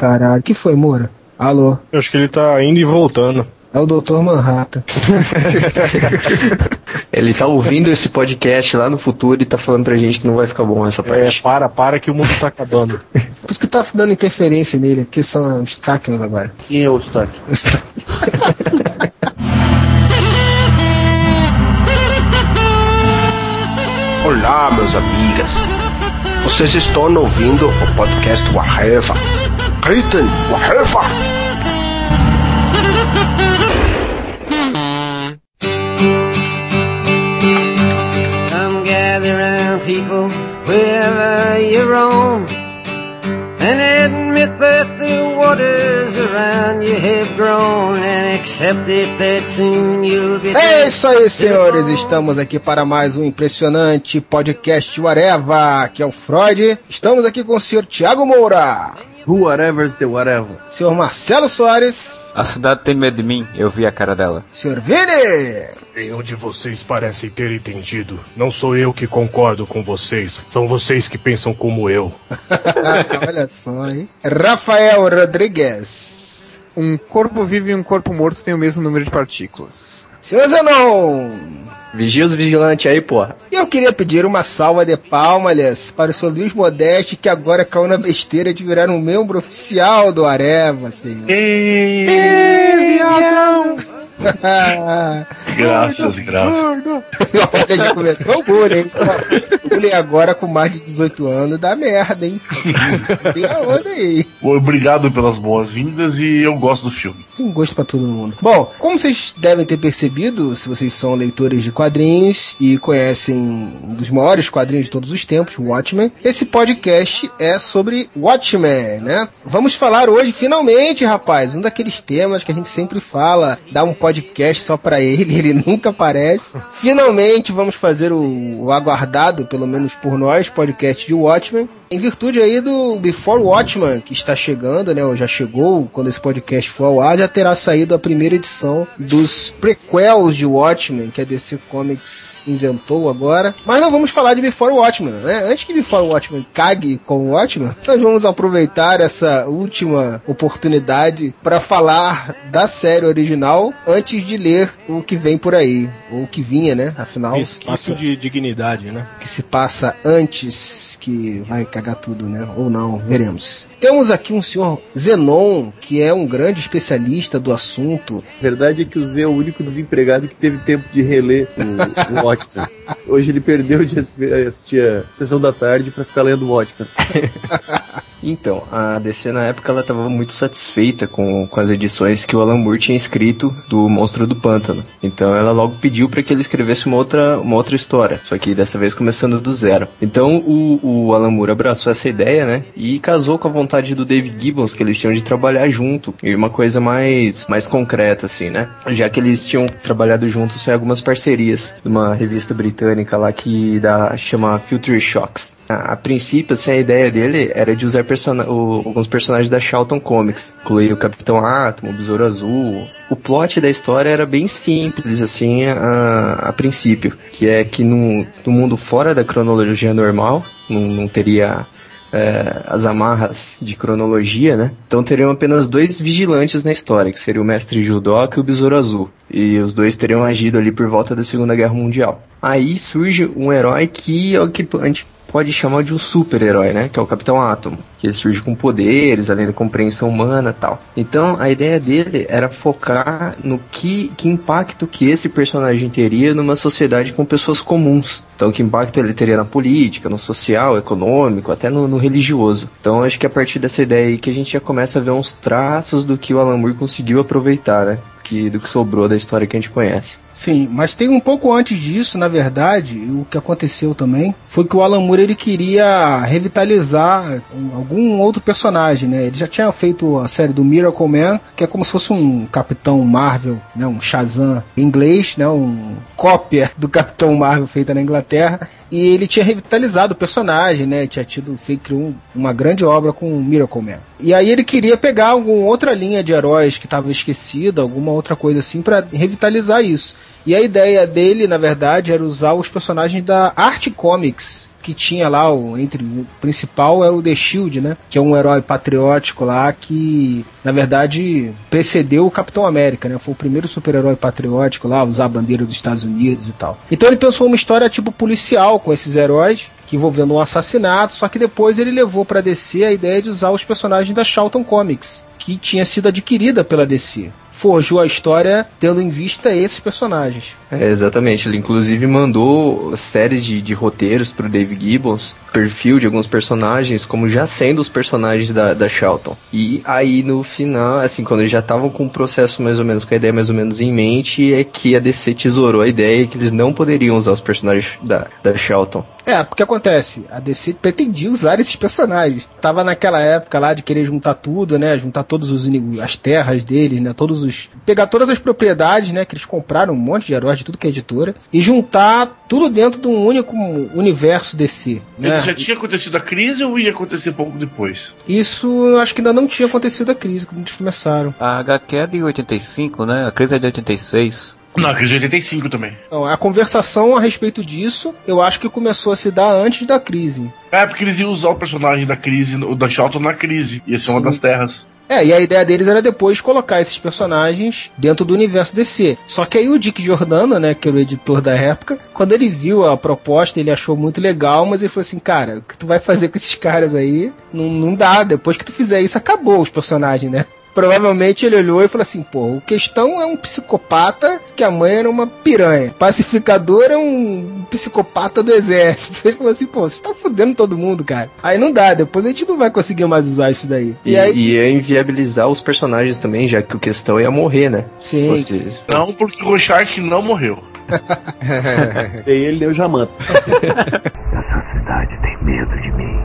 caralho. que foi, Moura? Alô? Eu acho que ele tá indo e voltando. É o Dr. Manhattan. Ele tá ouvindo esse podcast lá no futuro e tá falando pra gente que não vai ficar bom essa É, parte. para, para que o mundo tá acabando. Por isso que tá dando interferência nele, porque são os Tacnos agora. Quem é o Stack? Os Tacnos. Olá, meus amigas. Vocês estão ouvindo o podcast Waheva. Gritem, Waheva! Come gather round people wherever you roam and admit that the waters around you have grown and accept it that soon you'll get É isso aí, senhores. Estamos aqui para mais um impressionante podcast Areva, que é o Freud. Estamos aqui com o senhor Tiago Moura, Who whatever's the whatever. senhor Marcelo Soares, A cidade tem medo de mim, eu vi a cara dela. senhor Vini. Nenhum de vocês parece ter entendido. Não sou eu que concordo com vocês. São vocês que pensam como eu. Olha só, hein? Rafael Rodrigues. Um corpo vivo e um corpo morto têm o mesmo número de partículas. Senhor Zenon. Vigia os vigilantes aí, porra. E eu queria pedir uma salva de palmas para o seu Luiz Modeste, que agora caiu na besteira de virar um membro oficial do Areva, senhor. Graças, graças. Olha, já começou o bullying, hein? O bullying agora com mais de 18 anos dá merda, hein? Tem a onda aí. Obrigado pelas boas-vindas e eu gosto do filme. Tem gosto pra todo mundo. Bom, como vocês devem ter percebido, se vocês são leitores de quadrinhos e conhecem um dos maiores quadrinhos de todos os tempos, Watchmen, esse podcast é sobre Watchmen, né? Vamos falar hoje, finalmente, rapaz, um daqueles temas que a gente sempre fala, dá um podcast só pra ele, ele nunca aparece. Finalmente vamos fazer o, o aguardado, pelo menos por nós, podcast de Watchmen. Em virtude aí do Before Watchmen, que está chegando, né? Ou já chegou, quando esse podcast for ao ar, já terá saído a primeira edição dos prequels de Watchmen, que a DC Comics inventou agora. Mas não vamos falar de Before Watchmen, né? Antes que Before Watchmen cague com Watchmen, nós vamos aproveitar essa última oportunidade para falar da série original antes de ler o que vem por aí. Ou o que vinha, né? Afinal, que Resquício se, de dignidade, né? que se passa antes que vai cagar tudo, né? Ou não, veremos. Temos aqui um senhor Zenon, que é um grande especialista do assunto. A verdade é que o Zé é o único desempregado que teve tempo de reler o, o Watchmen. Hoje ele perdeu de assi- assistir a sessão da tarde pra ficar lendo o Watchmen. Então, a DC na época ela tava muito satisfeita com, com as edições que o Alan Moore tinha escrito do Monstro do Pântano. Então ela logo pediu para que ele escrevesse uma outra, uma outra história, só que dessa vez começando do zero. Então o, o Alan Moore abraçou essa ideia, né? E casou com a vontade do David Gibbons, que eles tinham de trabalhar junto. E uma coisa mais, mais concreta, assim, né? Já que eles tinham trabalhado juntos em algumas parcerias. Numa revista britânica lá que dá, chama Future Shocks. A, a princípio, assim, a ideia dele era de usar alguns personagens da Charlton Comics. Incluir o Capitão Átomo, o Besouro Azul. O plot da história era bem simples, assim, a, a princípio. Que é que no, mundo fora da cronologia normal, não, não teria é, as amarras de cronologia, né? Então teriam apenas dois vigilantes na história, que seria o Mestre Judoka e o Besouro Azul. E os dois teriam agido ali por volta da Segunda Guerra Mundial. Aí surge um herói que é o que pode chamar de um super-herói, né? Que é o Capitão Átomo. Que ele surge com poderes, além da compreensão humana tal. Então, a ideia dele era focar no que, que impacto que esse personagem teria numa sociedade com pessoas comuns. Então, que impacto ele teria na política, no social, econômico, até no, no religioso. Então, acho que a partir dessa ideia aí que a gente já começa a ver uns traços do que o Alan Moore conseguiu aproveitar, né? Que, do que sobrou da história que a gente conhece. Sim, mas tem um pouco antes disso, na verdade, o que aconteceu também foi que o Alan Moore ele queria revitalizar um- algum outro personagem, né? Ele já tinha feito a série do Miracle Man, que é como se fosse um Capitão Marvel, né? Um Shazam inglês, né? Um cópia do Capitão Marvel feita na Inglaterra. E ele tinha revitalizado o personagem, né? Tinha tido feito um- uma grande obra com o Miracle Man. E aí ele queria pegar alguma outra linha de heróis que estava esquecida, alguma outra coisa assim, para revitalizar isso. E a ideia dele, na verdade, era usar os personagens da Art Comics, que tinha lá, o, entre o principal é o The Shield, né? Que é um herói patriótico lá que, na verdade, precedeu o Capitão América, né? Foi o primeiro super-herói patriótico lá, a usar a bandeira dos Estados Unidos e tal. Então ele pensou uma história tipo policial com esses heróis que envolvendo um assassinato, só que depois ele levou para DC a ideia de usar os personagens da Charlton Comics, que tinha sido adquirida pela DC. Forjou a história tendo em vista esses personagens. É, exatamente, ele inclusive mandou séries de, de roteiros pro Dave Gibbons, perfil de alguns personagens, como já sendo os personagens da, da Charlton. E aí no final, assim, quando eles já estavam com o processo mais ou menos, com a ideia mais ou menos em mente, é que a DC tesourou a ideia que eles não poderiam usar os personagens da, da Charlton. É, porque acontece, a DC pretendia usar esses personagens. Tava naquela época lá de querer juntar tudo, né? Juntar todos os as terras deles, né? Todos os. Pegar todas as propriedades, né? Que eles compraram um monte de heróis de tudo que é editora. E juntar tudo dentro de um único universo DC. Né? Já tinha acontecido a crise ou ia acontecer pouco depois? Isso eu acho que ainda não tinha acontecido a crise quando eles começaram. A HQ é de 85, né? A crise é de 86. Não, a crise de 85 também. Não, a conversação a respeito disso, eu acho que começou a se dar antes da crise. É, porque eles iam usar o personagem da crise, o da Charlton na crise. Ia ser Sim. uma das terras. É, e a ideia deles era depois colocar esses personagens dentro do universo DC. Só que aí o Dick Giordano, né, que era o editor da época, quando ele viu a proposta, ele achou muito legal, mas ele falou assim, cara, o que tu vai fazer com esses caras aí? Não, não dá, depois que tu fizer isso, acabou os personagens, né? Provavelmente ele olhou e falou assim: pô, o questão é um psicopata que a mãe era uma piranha. Pacificador é um psicopata do exército. Ele falou assim: pô, você tá fudendo todo mundo, cara. Aí não dá, depois a gente não vai conseguir mais usar isso daí. E, e aí... ia inviabilizar os personagens também, já que o questão ia morrer, né? Sim. Vocês... Não, porque o Rorschach não morreu. e ele eu já mato. Essa cidade tem medo de mim.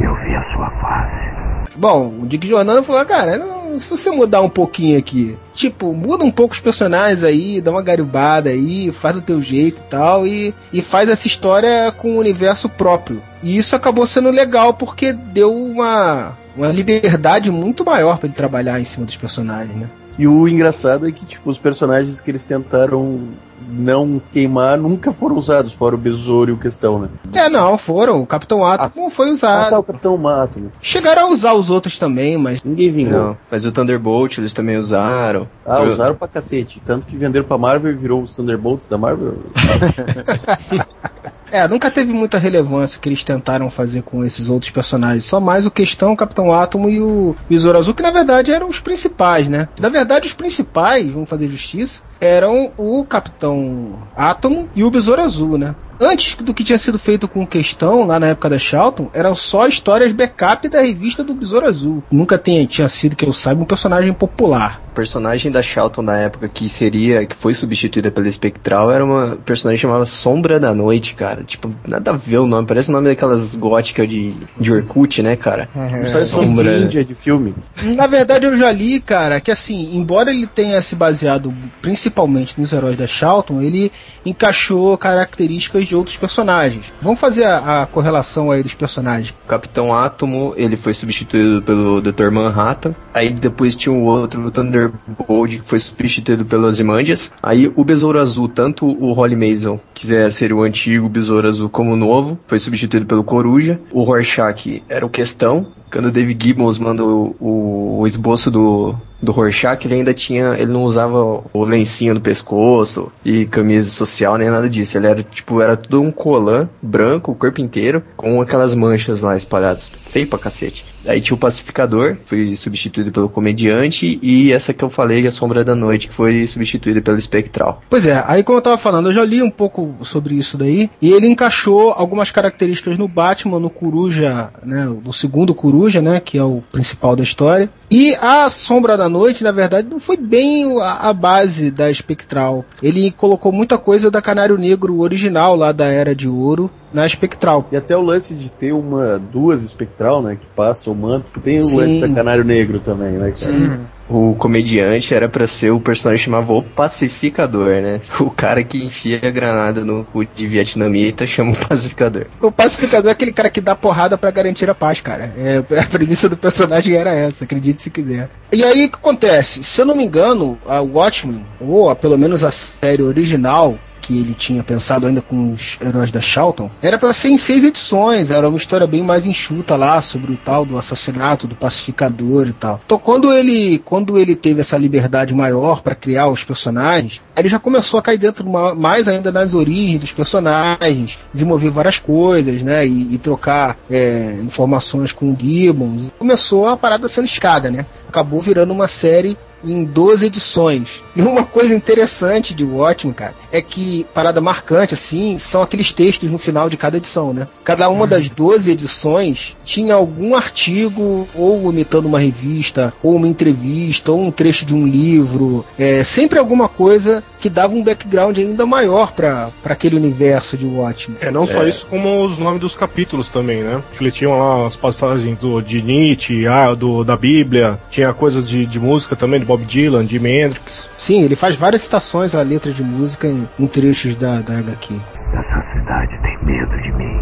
Eu vi a sua face. Bom, o Dick Jornano falou, cara, não, se você mudar um pouquinho aqui, tipo, muda um pouco os personagens aí, dá uma garibada aí, faz do teu jeito e tal, e, e faz essa história com um universo próprio. E isso acabou sendo legal porque deu uma, uma liberdade muito maior para ele trabalhar em cima dos personagens, né? E o engraçado é que, tipo, os personagens que eles tentaram não queimar nunca foram usados, fora o Besouro e o Questão, né? É, não, foram. O Capitão Átomo ah, foi usado. Ah, tá, o Capitão Átomo. Chegaram a usar os outros também, mas... Ninguém vingou. Não, mas o Thunderbolt eles também usaram. Ah, Eu... usaram pra cacete. Tanto que venderam pra Marvel e virou os Thunderbolts da Marvel. É, nunca teve muita relevância o que eles tentaram fazer com esses outros personagens. Só mais o Questão, o Capitão Átomo e o Besouro Azul, que na verdade eram os principais, né? Na verdade, os principais, vamos fazer justiça, eram o Capitão Átomo e o Besouro Azul, né? Antes do que tinha sido feito com questão, lá na época da Charlton, eram só histórias backup da revista do Besouro Azul. Nunca tinha, tinha sido, que eu saiba, um personagem popular. O personagem da Charlton na época que seria, que foi substituída pela Espectral, era uma personagem chamada Sombra da Noite, cara. Tipo, nada a ver o nome, parece o nome daquelas góticas de, de Orkut, né, cara? É, parece Sombra. de Índia de filme. Na verdade, eu já li, cara, que assim, embora ele tenha se baseado principalmente nos heróis da Charlton, ele encaixou características de outros personagens. Vamos fazer a, a correlação aí dos personagens. Capitão Átomo, ele foi substituído pelo Dr. Manhattan. Aí depois tinha o outro, o Thunderbolt, que foi substituído pelo Ozymandias. Aí o Besouro Azul, tanto o Holly Mason, quiser ser o antigo Besouro Azul como o novo, foi substituído pelo Coruja. O Rorschach era o Questão. Quando o David Gibbons mandou o, o esboço do, do Rorschach, ele ainda tinha. Ele não usava o lencinho no pescoço e camisa social, nem nada disso. Ele era tipo, era tudo um colã branco, o corpo inteiro, com aquelas manchas lá espalhadas. Feio pra cacete. Aí tinha o Pacificador, foi substituído pelo Comediante, e essa que eu falei, A Sombra da Noite, que foi substituída pelo Espectral. Pois é, aí como eu tava falando, eu já li um pouco sobre isso daí, e ele encaixou algumas características no Batman, no Coruja, né, no segundo Coruja, né, que é o principal da história. E a Sombra da Noite, na verdade, não foi bem a, a base da Espectral. Ele colocou muita coisa da Canário Negro original lá da Era de Ouro, na espectral. E até o lance de ter uma, duas espectral, né, que passa o manto, tem o Sim. lance da Canário Negro também, né, cara? Sim. O comediante era para ser o personagem que chamava o pacificador, né? O cara que enfia a granada no cu de vietnamita chama o pacificador. O pacificador é aquele cara que dá porrada para garantir a paz, cara. É, a premissa do personagem era essa, acredite se quiser. E aí o que acontece? Se eu não me engano, a Watchmen, ou pelo menos a série original, que ele tinha pensado ainda com os heróis da Charlton, era para ser em seis edições, era uma história bem mais enxuta lá sobre o tal do assassinato do pacificador e tal. Então quando ele quando ele teve essa liberdade maior para criar os personagens, ele já começou a cair dentro mais ainda das origens dos personagens, desenvolver várias coisas, né, e, e trocar é, informações com o Gibbons. Começou a parada sendo escada, né? Acabou virando uma série em 12 edições. E uma coisa interessante de Watchmen, cara, é que, parada marcante, assim, são aqueles textos no final de cada edição, né? Cada uma das 12 edições tinha algum artigo, ou imitando uma revista, ou uma entrevista, ou um trecho de um livro, é, sempre alguma coisa que dava um background ainda maior para aquele universo de Watchmen. É, não só é. isso, como os nomes dos capítulos também, né? Refletiam lá as passagens do, de Nietzsche, ah, do, da Bíblia, tinha coisas de, de música também, de Bob Dylan, de Hendrix. Sim, ele faz várias citações à letra de música em, em trechos da, da HQ. Essa cidade tem medo de mim.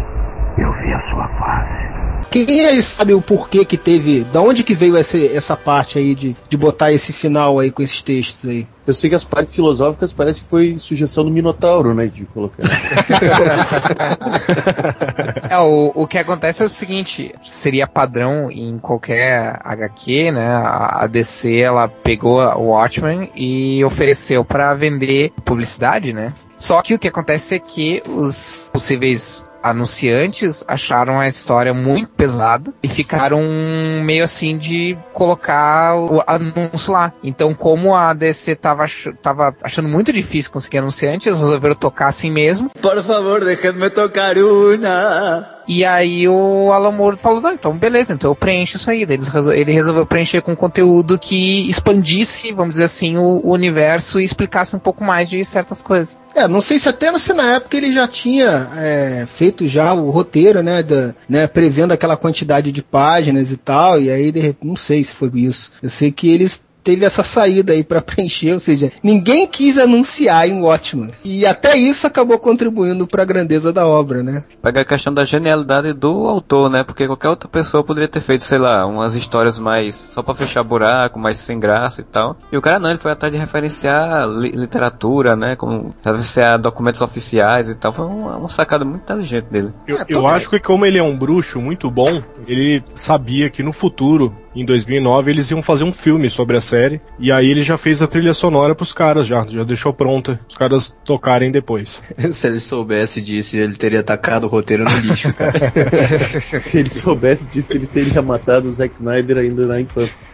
Eu vi a sua face. Quem aí sabe o porquê que teve. Da onde que veio essa, essa parte aí de, de botar esse final aí com esses textos aí? Eu sei que as partes filosóficas parece que foi sugestão do Minotauro, né? De colocar. é, o, o que acontece é o seguinte: seria padrão em qualquer HQ, né? A, a DC ela pegou o Watchmen e ofereceu para vender publicidade, né? Só que o que acontece é que os possíveis anunciantes acharam a história muito pesada e ficaram meio assim de colocar o anúncio lá. Então, como a DC tava, tava achando muito difícil conseguir anunciantes, resolveram tocar assim mesmo. Por favor, deixe-me tocar uma. E aí o Alan Moore falou, não, então beleza, então eu preencho isso aí. Ele resolveu preencher com conteúdo que expandisse, vamos dizer assim, o, o, universo e explicasse um pouco mais de certas coisas. É, não sei se até se na época ele já tinha é, feito já o roteiro, né, da, né, prevendo aquela quantidade de páginas e tal, e aí de, não sei se foi isso. Eu sei que eles teve essa saída aí para preencher, ou seja, ninguém quis anunciar em Watchmen. E até isso acabou contribuindo para a grandeza da obra, né? Pega a questão da genialidade do autor, né? Porque qualquer outra pessoa poderia ter feito, sei lá, umas histórias mais só para fechar buraco, mais sem graça e tal. E o cara não, ele foi atrás de referenciar li literatura, né? Como referenciar documentos oficiais e tal. Foi uma, uma sacada muito inteligente dele. Eu, é, eu acho que como ele é um bruxo muito bom, ele sabia que no futuro em 2009 eles iam fazer um filme sobre a série e aí ele já fez a trilha sonora pros caras já, já deixou pronta, os caras tocarem depois. Se ele soubesse disso, ele teria tacado o roteiro no lixo, cara. Se ele soubesse disso, ele teria matado o Zack Snyder ainda na infância.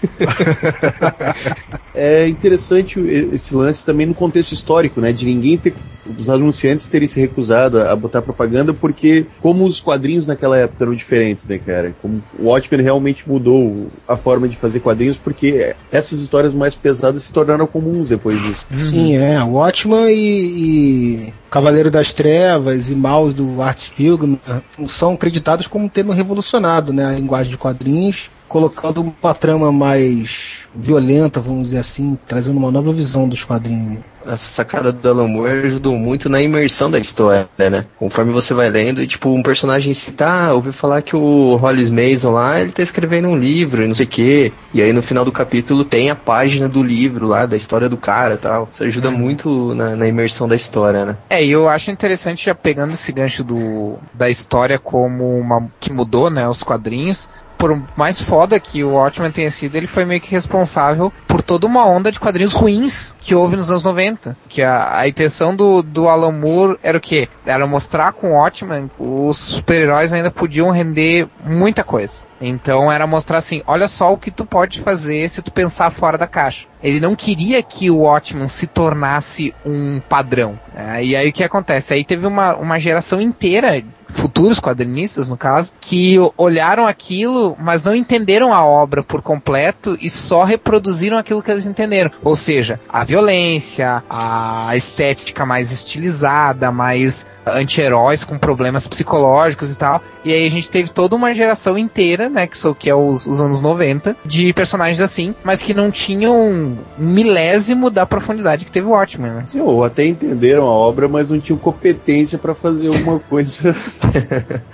é interessante esse lance também no contexto histórico, né, de ninguém ter os anunciantes terem se recusado a, botar propaganda porque como os quadrinhos naquela época eram diferentes, né, cara? Como o Watchmen realmente mudou a forma de fazer quadrinhos, porque essas histórias mais pesadas se tornaram comuns depois disso. Sim, é. Watchman e, e Cavaleiro das Trevas e Maus do Art Spiegelman são acreditados como tendo revolucionado né, a linguagem de quadrinhos, colocando uma trama mais violenta, vamos dizer assim, trazendo uma nova visão dos quadrinhos essa sacada do Alan Moore ajudou muito na imersão da história, né? Conforme você vai lendo, e tipo, um personagem se tá, ouviu falar que o Hollis Mason lá, ele tá escrevendo um livro e não sei o quê. E aí no final do capítulo tem a página do livro lá, da história do cara e tal. Isso ajuda muito na, na, imersão da história, né? É, e eu acho interessante já pegando esse gancho do, da história como uma que mudou, né, os quadrinhos por mais foda que o Watchmen tenha sido, ele foi meio que responsável por toda uma onda de quadrinhos ruins que houve nos anos 90. Que a, a intenção do, do Alan Moore era o quê? Era mostrar com o Watchmen os super-heróis ainda podiam render muita coisa. Então era mostrar assim, olha só o que tu pode fazer se tu pensar fora da caixa. Ele não queria que o Watchmen se tornasse um padrão. É, e aí o que acontece? Aí teve uma, uma geração inteira futuros quadrinistas, no caso, que olharam aquilo, mas não entenderam a obra por completo e só reproduziram aquilo que eles entenderam. Ou seja, a violência, a estética mais estilizada, mais anti-heróis com problemas psicológicos e tal. E aí a gente teve toda uma geração inteira né? Que, são, que é os, os anos 90, de personagens assim, mas que não tinham milésimo da profundidade que teve o Watchmen, né? Sim, ou até entenderam a obra, mas não tinham competência pra fazer alguma coisa.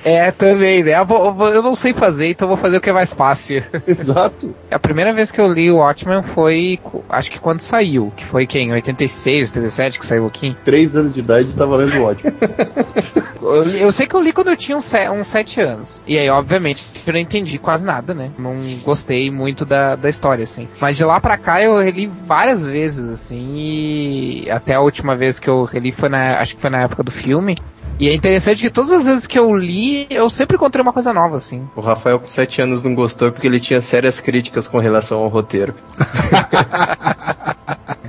É, também, né? Eu, eu não sei fazer, então eu vou fazer o que é mais fácil. Exato. A primeira vez que eu li o Watchmen foi, acho que quando saiu, que foi quem? 86, 87 que saiu aqui. Três anos de idade tava lendo ótimo. Eu, li- eu sei que eu li quando eu tinha uns, se- uns 7 anos. E aí, obviamente, eu não entendi quase nada, né? Não gostei muito da, da história, assim. Mas de lá pra cá eu reli várias vezes, assim, e até a última vez que eu reli foi na. Acho que foi na época do filme. E é interessante que todas as vezes que eu li, eu sempre encontrei uma coisa nova, assim. O Rafael com 7 anos não gostou porque ele tinha sérias críticas com relação ao roteiro.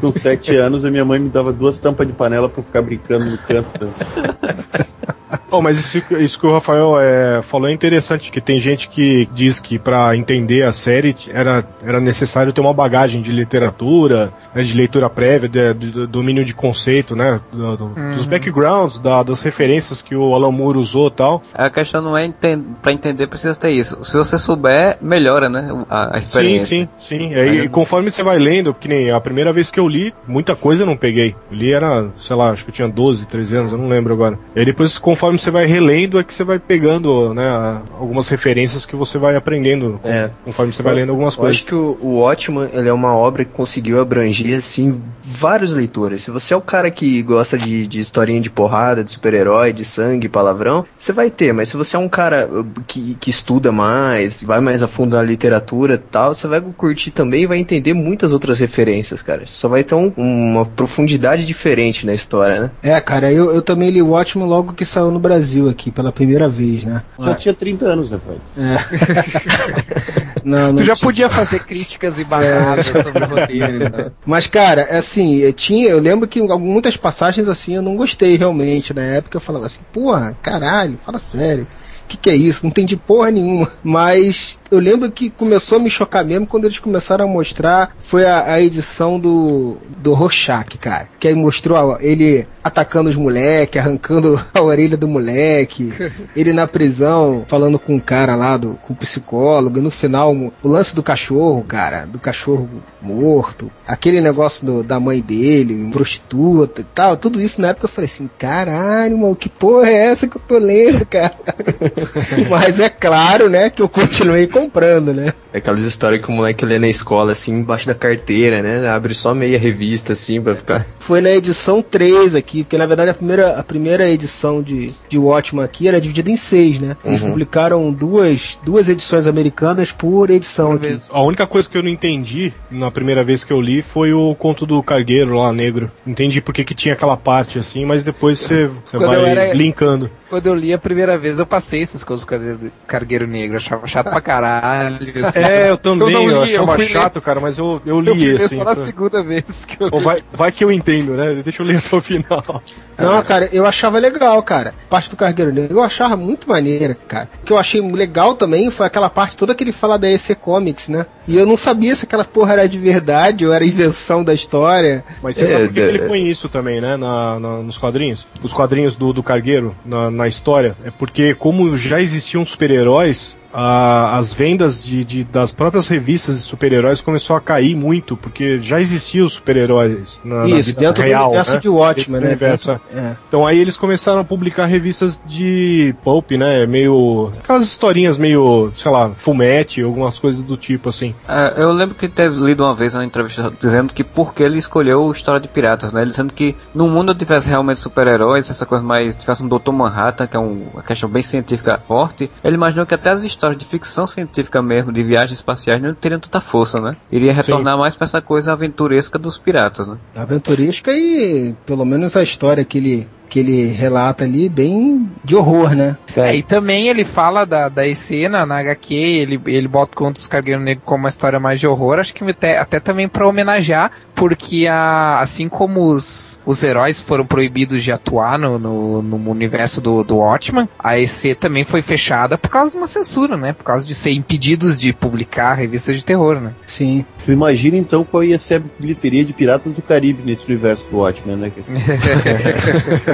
Com sete anos, a minha mãe me dava duas tampas de panela pra eu ficar brincando no canto. Oh, mas isso, isso que o Rafael é, falou é interessante, que tem gente que diz que para entender a série era, era necessário ter uma bagagem de literatura, né, de leitura prévia, de, de- do domínio de conceito, né, do- do- dos Uhum. backgrounds, da- das referências que o Alan Moore usou e tal. A questão não é enten para entender precisa ter isso. Se você souber, melhora, né, a, a Sim, experiência. sim, sim. E aí, Aí- conforme você vai lendo, que nem a primeira vez que eu li, muita coisa eu não peguei. Eu li era, sei lá, acho que eu tinha 12, 13 anos, eu não lembro agora. E aí depois, conforme você vai relendo, é que você vai pegando, né, algumas referências que você vai aprendendo É. conforme você vai lendo algumas Eu coisas. acho que o, o Watchman ele é uma obra que conseguiu abranger assim vários leitores. Se você é o cara que gosta de, de historinha de porrada, de super-herói, de sangue, palavrão, você vai ter. Mas se você é um cara uh, que, que estuda mais, vai mais a fundo na literatura e tal, você vai curtir também e vai entender muitas outras referências, cara. Só vai ter um- uma profundidade diferente na história, né? É, cara, eu, eu também li o Watchmen logo que saiu no Brasil aqui, pela primeira vez, né? Já tinha 30 anos, né, Fred? Não, não Tu já tinha. podia fazer críticas embasadas sobre os roteiros. né? Mas, cara, assim, eu tinha, eu lembro que muitas passagens assim eu não gostei realmente. Na época eu falava assim, porra, caralho, fala sério. O que, que é isso? Não entendi porra nenhuma. Mas eu lembro que começou a me chocar mesmo quando eles começaram a mostrar. Foi a, a edição do, do Rorschach, cara. Que aí mostrou a- ele atacando os moleques, arrancando a orelha do moleque. Ele na prisão, falando com o cara lá, do, com o psicólogo. E no final, o lance do cachorro, cara. Do cachorro morto. Aquele negócio do- da mãe dele, prostituta e tal. Tudo isso na época eu falei assim: caralho, mano, que porra é essa que eu tô lendo, cara? Mas é claro, né, que eu continuei comprando, né? É Aquelas histórias que o moleque lê na escola, assim, embaixo da carteira, né? Abre só meia revista, assim, pra ficar. Foi na edição 3 aqui, porque na verdade a primeira, a primeira edição de, de Watchmen aqui era dividida em seis, né? Eles Uhum. publicaram duas, duas edições americanas por edição aqui. A única coisa que eu não entendi na primeira vez que eu li foi o conto do cargueiro lá, negro. Entendi porque que tinha aquela parte assim, mas depois você, você vai era- linkando. Quando eu li a primeira vez, eu passei esses coisas do Cargueiro- Cargueiro Negro. Eu achava chato pra caralho. assim. É, eu também, eu, li, achava fui ler- chato, cara, mas eu, eu Eu li ler assim. só na pra- segunda vez que eu li. vai, vai que eu entendo, né? Deixa eu ler até o final. Não, cara, eu achava legal, cara. A parte do Cargueiro Negro eu achava muito maneira, cara. O que eu achei legal também foi aquela parte toda que ele fala da EC Comics, né? E eu não sabia se aquela porra era de verdade ou era invenção da história. Mas você É, sabe por que que é, ele põe isso também, né? Na, na- nos quadrinhos? Os quadrinhos do, do Cargueiro, na, na história. É porque, como já existiam super-heróis, a- as vendas de, de- das próprias revistas de super-heróis começou a cair muito, porque já existiam os super-heróis na, na Isso, vida dentro real, do universo né? de Watchmen, né? universo. Dentro- é. Então aí eles começaram a publicar revistas de pulp, né? Meio. aquelas historinhas meio, sei lá, fumete, algumas coisas do tipo assim. É, eu lembro que teve lido uma vez uma entrevista dizendo que por que ele escolheu história de piratas, né? Ele dizendo que no mundo tivesse realmente super-heróis, essa coisa mais. tivesse um Dr. Manhattan, que é um- uma questão bem científica forte, ele imaginou que até as histórias de ficção científica mesmo, de viagens espaciais, não teriam tanta força, né? Iria retornar mais pra essa coisa aventuresca dos piratas, né? aventurística e pelo menos a história que ele, que ele relata ali, bem de horror, né? É, e também ele fala da, da EC na, HQ, ele, ele bota o Conto dos Cargueiros Negros como uma história mais de horror, acho que até, até também pra homenagear, porque a, assim como os, os heróis foram proibidos de atuar no, no, no universo do, do Watchman, a EC também foi fechada por causa de uma censura, né? Por causa de ser impedidos de publicar revistas de terror, né? Sim. Tu imagina então qual ia ser a bilheteria de Piratas do Caribe nesse universo do Watchmen, né?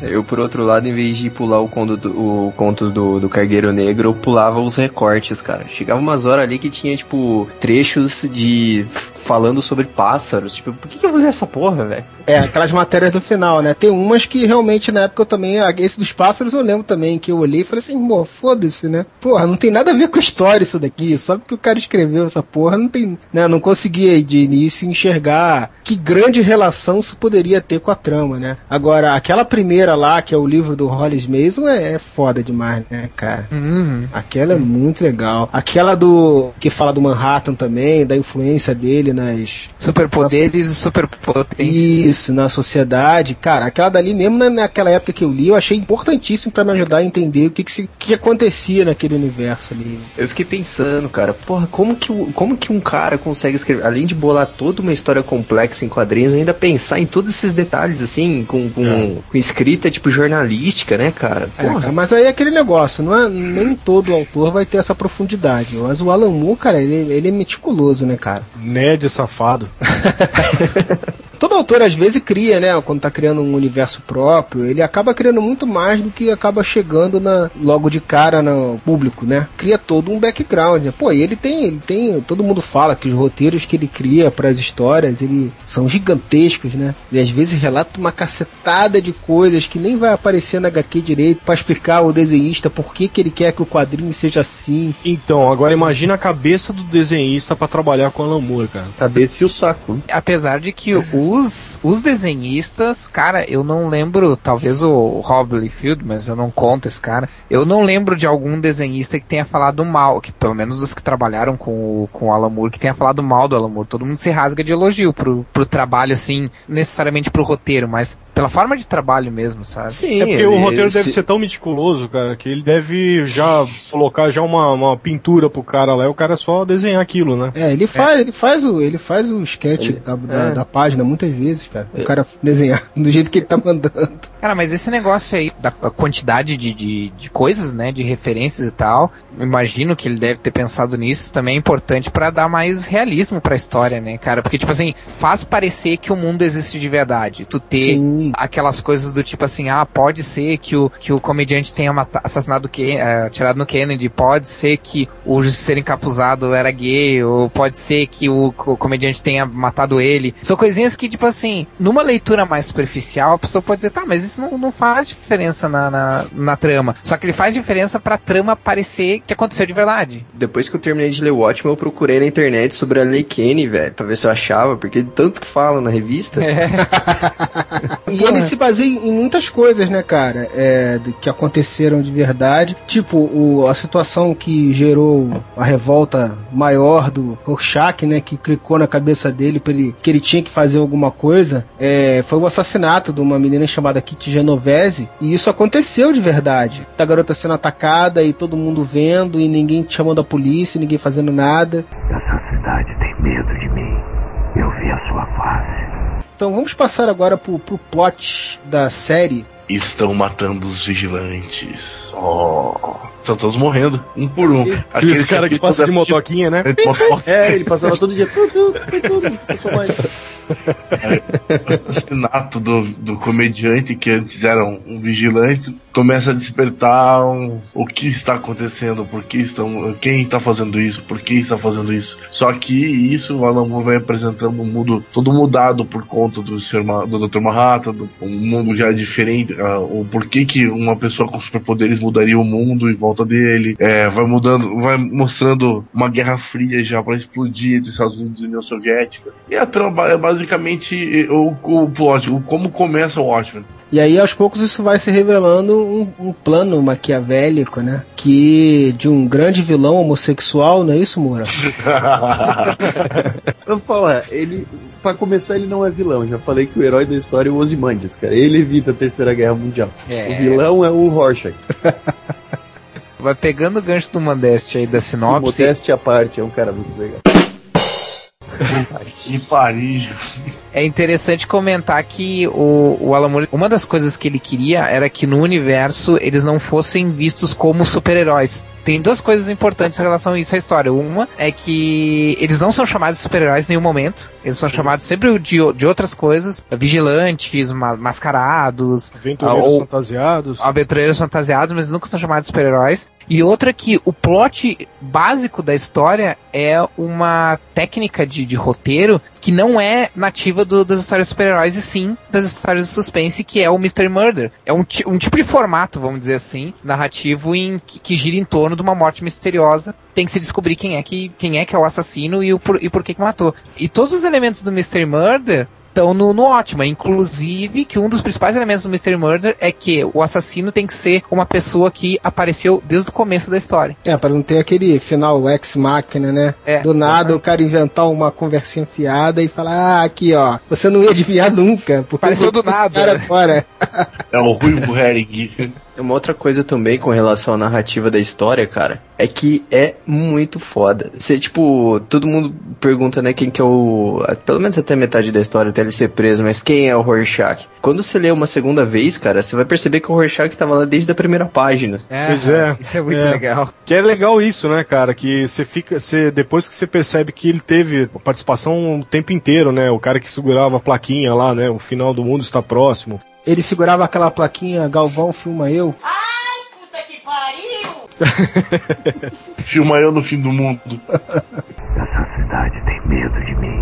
Eu, por outro lado, em vez de pular o conto do, o conto do, do Cargueiro Negro, eu pulava os recortes, cara. Chegava umas horas ali que tinha, tipo, trechos de falando sobre pássaros. Tipo, por que, que eu usar essa porra, velho? É, aquelas matérias do final, né? Tem umas que realmente na época eu também. Esse dos pássaros eu lembro também, que eu olhei e falei assim, pô, foda-se, né? Porra, não tem nada a ver com a história isso daqui. Só porque o cara escreveu essa porra, não tem. Né? Não conseguia de início enxergar que grande relação isso poderia ter com a trama, né? Agora, aquela primeira lá, que é o livro do Hollis Mason, é, é foda demais, né, cara? Uhum. Aquela é muito legal. Aquela do. que fala do Manhattan também, da influência dele nas. Superpoderes e superpotências. Isso, na sociedade. Cara, aquela dali mesmo na- naquela época que eu li, eu achei importantíssimo pra me ajudar a entender o que, que, se- o que acontecia naquele universo ali. Eu fiquei pensando, cara, porra, como que, como que um cara consegue escrever, além de bolar toda uma história complexa em quadrinhos, ainda pensar em todos esses detalhes, assim, com, com, com escrita, tipo, jornalística, né, cara? É, cara, mas aí é aquele negócio, não é, nem todo autor vai ter essa profundidade. Mas o Alan Moore, cara, ele, ele é meticuloso, né, cara? Ned safado. Todo autor às vezes cria, né? Quando tá criando um universo próprio, ele acaba criando muito mais do que acaba chegando na, logo de cara no público, né? Cria todo um background, né? Pô, e ele tem, ele tem, todo mundo fala que os roteiros que ele cria para as histórias, ele são gigantescos, né? E às vezes relata uma cacetada de coisas que nem vai aparecer na HQ direito para explicar ao desenhista por que que ele quer que o quadrinho seja assim. Então, agora imagina a cabeça do desenhista pra trabalhar com Alan Moore, cara. Cabeça e o saco. né? Apesar de que os, os desenhistas, cara, eu não lembro, talvez o Rob Liefeld, mas eu não conto esse cara. Eu não lembro de algum desenhista que tenha falado mal, que pelo menos os que trabalharam com, o- com o Alan Moore, que tenha falado mal do Alan Moore. Todo mundo se rasga de elogio pro, pro trabalho, assim, necessariamente pro roteiro, mas pela forma de trabalho mesmo, sabe? Sim, É porque o ele- roteiro deve se- ser tão meticuloso, cara, que ele deve já colocar já uma, uma pintura pro cara lá e o cara só desenhar aquilo, né? É, ele faz, ele faz o, ele faz o sketch da, da, é. da página muitas vezes, cara. O cara desenhar do jeito que ele tá mandando. Cara, mas esse negócio aí da quantidade de, de, de coisas, né, de referências e tal, imagino que ele deve ter pensado nisso, também é importante pra dar mais realismo pra história, né, cara? Porque, tipo assim, faz parecer que o mundo existe de verdade. Tu ter Sim. Aquelas coisas do tipo assim, ah, pode ser que o, que o comediante tenha assassinado, Ken, eh, atirado no Kennedy, pode ser que o ser encapuzado era gay, ou pode ser que o, co- comediante tenha matado ele. São coisinhas que, tipo assim, numa leitura mais superficial, a pessoa pode dizer, tá, mas isso não, não faz diferença na, na, na trama. Só que ele faz diferença pra trama parecer que aconteceu de verdade. Depois que eu terminei de ler o Watchmen, eu procurei na internet sobre a Lei Kenny, velho, pra ver se eu achava, porque tanto que fala na revista. É. E ele se baseia em muitas coisas, né, cara? É, que aconteceram de verdade. Tipo, o- a situação que gerou a revolta maior do Rorschach, né? Que clicou na cabeça dele ele, que ele tinha que fazer alguma coisa. é, foi o assassinato de uma menina chamada Kitty Genovese. E isso aconteceu de verdade. Da garota sendo atacada e todo mundo vendo e ninguém chamando a polícia, ninguém fazendo nada. Essa cidade tem medo de mim. Eu vi a sua face. Então vamos passar agora pro, pro plot da série. Estão matando os vigilantes. Oh. Estão todos morrendo, um por um. Sim. Aqueles caras que passam de motoquinha, né? É, ele passava todo dia. Mais. assassinato do, do comediante que antes era um, um vigilante começa a despertar um- o que está acontecendo, por que estão, quem está fazendo isso, por que está fazendo isso. Só que isso o Alan Moore apresentando um mundo todo mudado por conta do, do Dr. Manhattan, do, um mundo já diferente, ah, o porquê que uma pessoa com superpoderes mudaria o mundo em volta dele, é, vai mudando, vai mostrando uma guerra fria já para explodir entre Estados Unidos e União Soviética. E a trama é basicamente o, o plot, o, como começa o Watchmen. E aí, aos poucos, isso vai se revelando um, um plano maquiavélico, né? Que de um grande vilão homossexual, não é isso, Moura? Eu vou falar, ele. Pra começar, ele não é vilão. Já falei que o herói da história é o Ozymandias, cara. Ele evita a Terceira Guerra Mundial. É. O vilão é o Rorschach. Vai pegando o gancho do Mandeste aí da sinopse. Modéstia à parte, é um cara muito legal. Que Paris. É interessante comentar que o, o Alan Moore, uma das coisas que ele queria era que no universo eles não fossem vistos como super-heróis. tem duas coisas importantes em relação a isso a história. Uma é que eles não são chamados de super-heróis em nenhum momento. Eles são chamados sempre de, de outras coisas. Vigilantes, ma mascarados. Aventureiros ou, fantasiados. Aventureiros fantasiados, mas nunca são chamados de super-heróis. E outra que o plot básico da história é uma técnica de, de roteiro que não é nativa do, das histórias de super-heróis, e sim das histórias de suspense, que é o Mystery Murder. É um, um tipo de formato, vamos dizer assim, narrativo em, que, que gira em torno de uma morte misteriosa. Tem que se descobrir quem é que, quem é, que é o assassino e, o, por, e por que, que matou. E todos os elementos do Mystery Murder estão no, no ótimo. Inclusive que um dos principais elementos do Mystery Murder é que o assassino tem que ser uma pessoa que apareceu desde o começo da história. É, para não ter aquele final ex-máquina, né? É, Do nada o cara inventar uma conversinha fiada e falar, ah, aqui ó, você não ia adivinhar nunca. Porque Apareceu do nada. Cara agora. É o Ruivo Herring. Uma outra coisa também com relação à narrativa da história, cara, é que é muito foda. Você, tipo, todo mundo pergunta, né, quem que é o. Pelo menos até metade da história até ele ser preso, mas quem é o Rorschach? Quando você lê uma segunda vez, cara, você vai perceber que o Rorschach tava lá desde a primeira página. É, Pois é. Isso é muito É. legal. Que é legal isso, né, cara? Que você fica. Você, depois que você percebe que ele teve participação o tempo inteiro, né? O cara que segurava a plaquinha lá, né? O final do mundo está próximo. Ele segurava aquela plaquinha, Galvão filma eu. Filma eu no fim do mundo. Essa cidade tem medo de mim.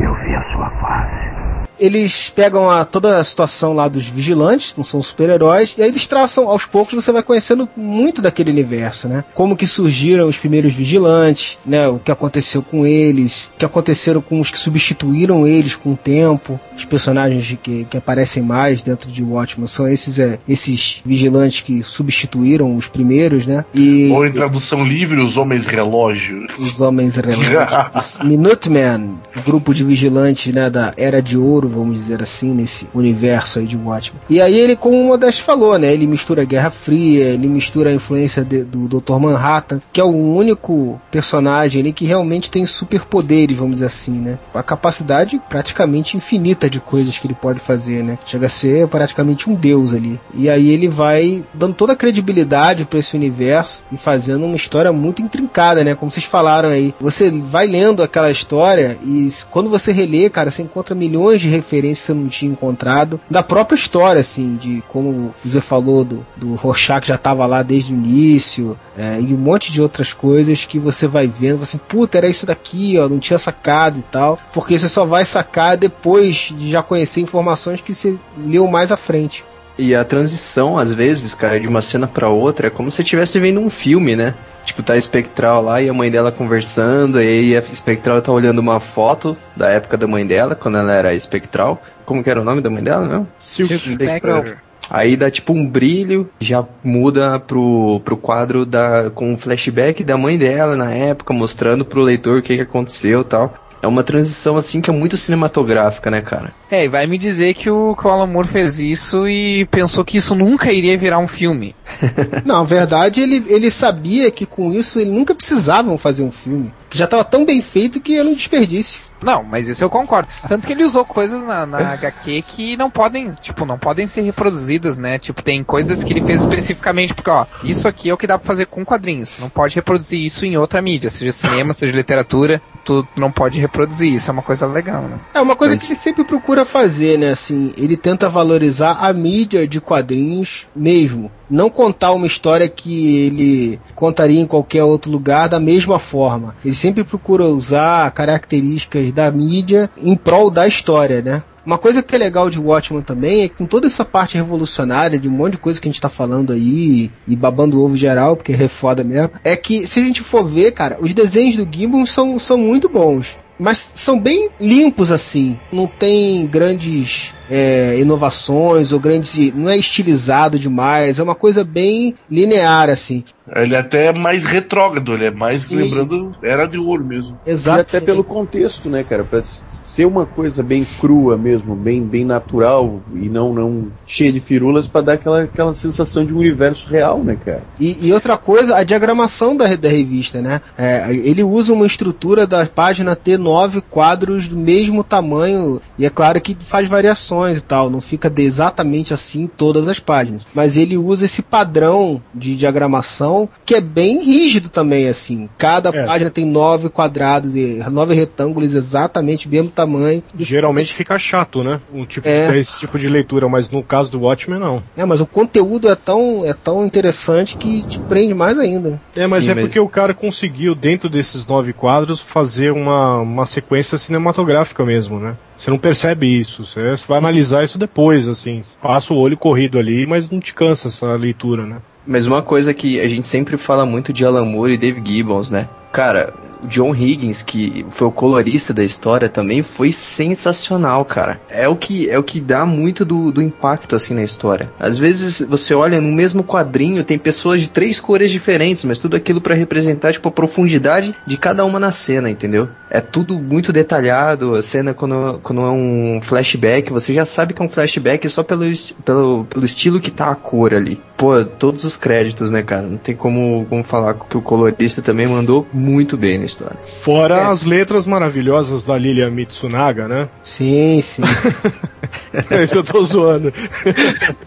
Eu vi a sua face. Eles pegam a, toda a situação lá dos vigilantes, não são super-heróis, e aí eles traçam, aos poucos, você vai conhecendo muito daquele universo, né? Como que surgiram os primeiros vigilantes, né? O que aconteceu com eles, o que aconteceram com os que substituíram eles com o tempo, os personagens que, que aparecem mais dentro de Watchmen são esses, é, esses vigilantes que substituíram os primeiros, né? E Ou em tradução livre, os homens relógio. os homens relógios. Os Minutemen, grupo de vigilantes né, da Era de Ouro, vamos dizer assim, nesse universo aí de Watchmen. E aí ele, como o Modeste falou, né, ele mistura a Guerra Fria, ele mistura a influência de- do Dr. Manhattan, que é o único personagem ali que realmente tem superpoderes, vamos dizer assim, né? A capacidade praticamente infinita de coisas que ele pode fazer, né? Chega a ser praticamente um deus ali. E aí ele vai dando toda a credibilidade para esse universo e fazendo uma história muito intrincada, né? Como vocês falaram aí. Você vai lendo aquela história e quando você relê, cara, você encontra milhões de referências que você não tinha encontrado. Da própria história, assim, de como Zé falou do, do Rorschach já tava lá desde o início, é, e um monte de outras coisas que você vai vendo, assim, puta, era isso daqui, ó, não tinha sacado e tal. Porque você só vai sacar depois de já conhecer informações que você leu mais à frente. E a transição, às vezes, cara, de uma cena pra outra, é como se você estivesse vendo um filme, né? Tipo, tá a Espectral lá e a mãe dela conversando, e aí a Espectral tá olhando uma foto da época da mãe dela, quando ela era Espectral. Como que era o nome da mãe dela, não? Silk Spectre. Aí dá tipo um brilho, já muda pro, pro quadro da, com um flashback da mãe dela na época, mostrando pro leitor o que, que aconteceu e tal. É uma transição assim que é muito cinematográfica, né, cara? É, e vai me dizer que o, que o Alan Moore fez isso e pensou que isso nunca iria virar um filme. Não, na verdade, ele, ele sabia que com isso ele nunca precisavam fazer um filme. Já estava tão bem feito que era um desperdício. Não, mas isso eu concordo. Tanto que ele usou coisas na, na HQ que não podem, tipo, não podem ser reproduzidas, né? Tipo, tem coisas que ele fez especificamente porque, ó, isso aqui é o que dá pra fazer com quadrinhos. Não pode reproduzir isso em outra mídia, seja cinema, seja literatura, tu não pode reproduzir. Isso é uma coisa legal, né? É uma coisa Mas- que ele sempre procura fazer, né? Assim, ele tenta valorizar a mídia de quadrinhos mesmo. Não contar uma história que ele contaria em qualquer outro lugar da mesma forma. Ele sempre procura usar características da mídia em prol da história, né? Uma coisa que é legal de Watchmen também é que com toda essa parte revolucionária de um monte de coisa que a gente tá falando aí e babando ovo geral, porque é foda mesmo, é que se a gente for ver, cara, os desenhos do Gibbon são, são muito bons. Mas são bem limpos assim. Não tem grandes é, inovações ou grandes. Não é estilizado demais. É uma coisa bem linear assim. Ele é até mais retrógrado, ele é mais Sim. lembrando Era de Ouro mesmo. E Exato. até pelo contexto, né, cara? Pra ser uma coisa bem crua mesmo, bem, bem natural e não, não cheia de firulas pra dar aquela, aquela sensação de um universo real, né, cara? E, e outra coisa, a diagramação da, da revista, né? É, ele usa uma estrutura da página ter nove quadros do mesmo tamanho. E é claro que faz variações alterações e tal, não fica de exatamente assim em todas as páginas. Mas ele usa esse padrão de diagramação que é bem rígido também, assim. Cada É. página tem nove quadrados e nove retângulos exatamente do mesmo tamanho. Geralmente fica chato, né? Um tipo, É. esse tipo de leitura, mas no caso do Watchmen, não. É, mas o conteúdo é tão, é tão interessante que te prende mais ainda. É, mas Sim, é mas- porque o cara conseguiu, dentro desses nove quadros, fazer uma, uma sequência cinematográfica mesmo, né? Você não percebe isso, você vai analisar isso depois, assim. Passa o olho corrido ali, mas não te cansa essa leitura, né? Mas uma coisa que a gente sempre fala muito de Alan Moore e Dave Gibbons, né? Cara, o John Higgins, que foi o colorista da história, também foi sensacional, cara. É o que, é o que dá muito do, do impacto, assim, na história. Às vezes você olha no mesmo quadrinho, tem pessoas de três cores diferentes, mas tudo aquilo pra representar, tipo, a profundidade de cada uma na cena, entendeu? É tudo muito detalhado, a cena quando, quando é um flashback, você já sabe que é um flashback só pelo, pelo, pelo estilo que tá a cor ali. Pô, todos os créditos, né, cara? Não tem como, como falar que o colorista também mandou muito bem na história. Fora É. as letras maravilhosas da Lilia Mitsunaga, né? Sim, sim. Isso eu tô zoando.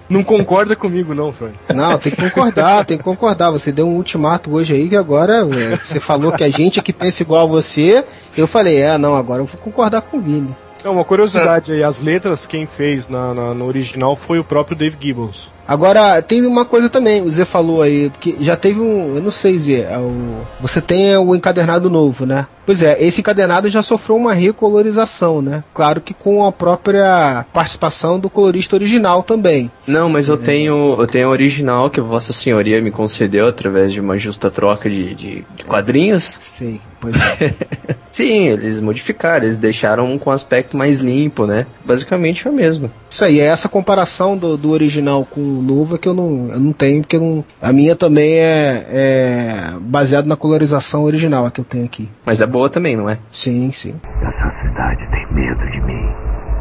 não concorda comigo, não, Fran. Não, tem que concordar, tem que concordar. Você deu um ultimato hoje aí que agora é, você falou que a gente é que pensa igual a você. Eu falei, é, não, agora eu vou concordar com o Vini. É uma curiosidade aí, as letras quem fez na, na- no original foi o próprio Dave Gibbons. Agora, tem uma coisa também, o Zé falou aí, porque já teve um. Eu não sei, Zé, é o, você tem é, o encadernado novo, né? Pois é, esse encadernado já sofreu uma recolorização, né? Claro que com a própria participação do colorista original também. Não, mas eu tenho eu tenho original que Vossa Senhoria me concedeu através de uma justa troca de, de, de quadrinhos. Sei, pois é. Sim, eles modificaram, eles deixaram com um aspecto mais limpo, né? Basicamente é o mesmo. Isso aí, é essa comparação do, do original com é que eu não, eu não tenho, porque eu não, a minha também é, é baseada na colorização original, a que eu tenho aqui. Mas é boa também, não é? Sim, sim. Essa cidade tem medo de mim.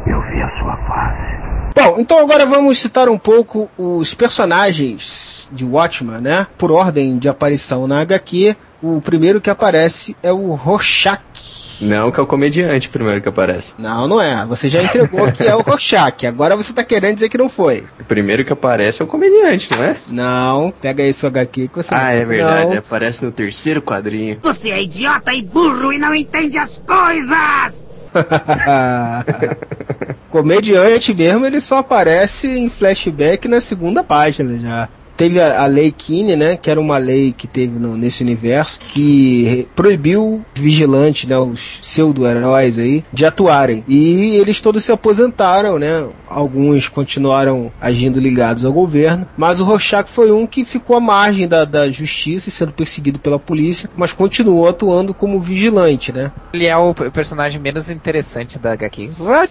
Eu vi a sua face. Bom, então agora vamos citar um pouco os personagens de Watchman, né? Por ordem de aparição na HQ. O primeiro que aparece é o Rorschach. Não, que é o comediante primeiro que aparece. Não, não é. Você já entregou que é o Rorschach. Agora você tá querendo dizer que não foi. O primeiro que aparece é o comediante, não é? Não, pega aí sua HQ que você Ah, é não. verdade, aparece no terceiro quadrinho. Você é idiota e burro e não entende as coisas! Comediante mesmo, ele só aparece em flashback na segunda página já. Teve a, a lei Keane, né, que era uma lei que teve no- nesse universo, que proibiu os vigilantes, né, os pseudo-heróis aí, de atuarem. E eles todos se aposentaram, né, alguns continuaram agindo ligados ao governo, mas o Rorschach foi um que ficou à margem da, da justiça e sendo perseguido pela polícia, mas continuou atuando como vigilante, né. Ele é o personagem menos interessante da HQ. Olha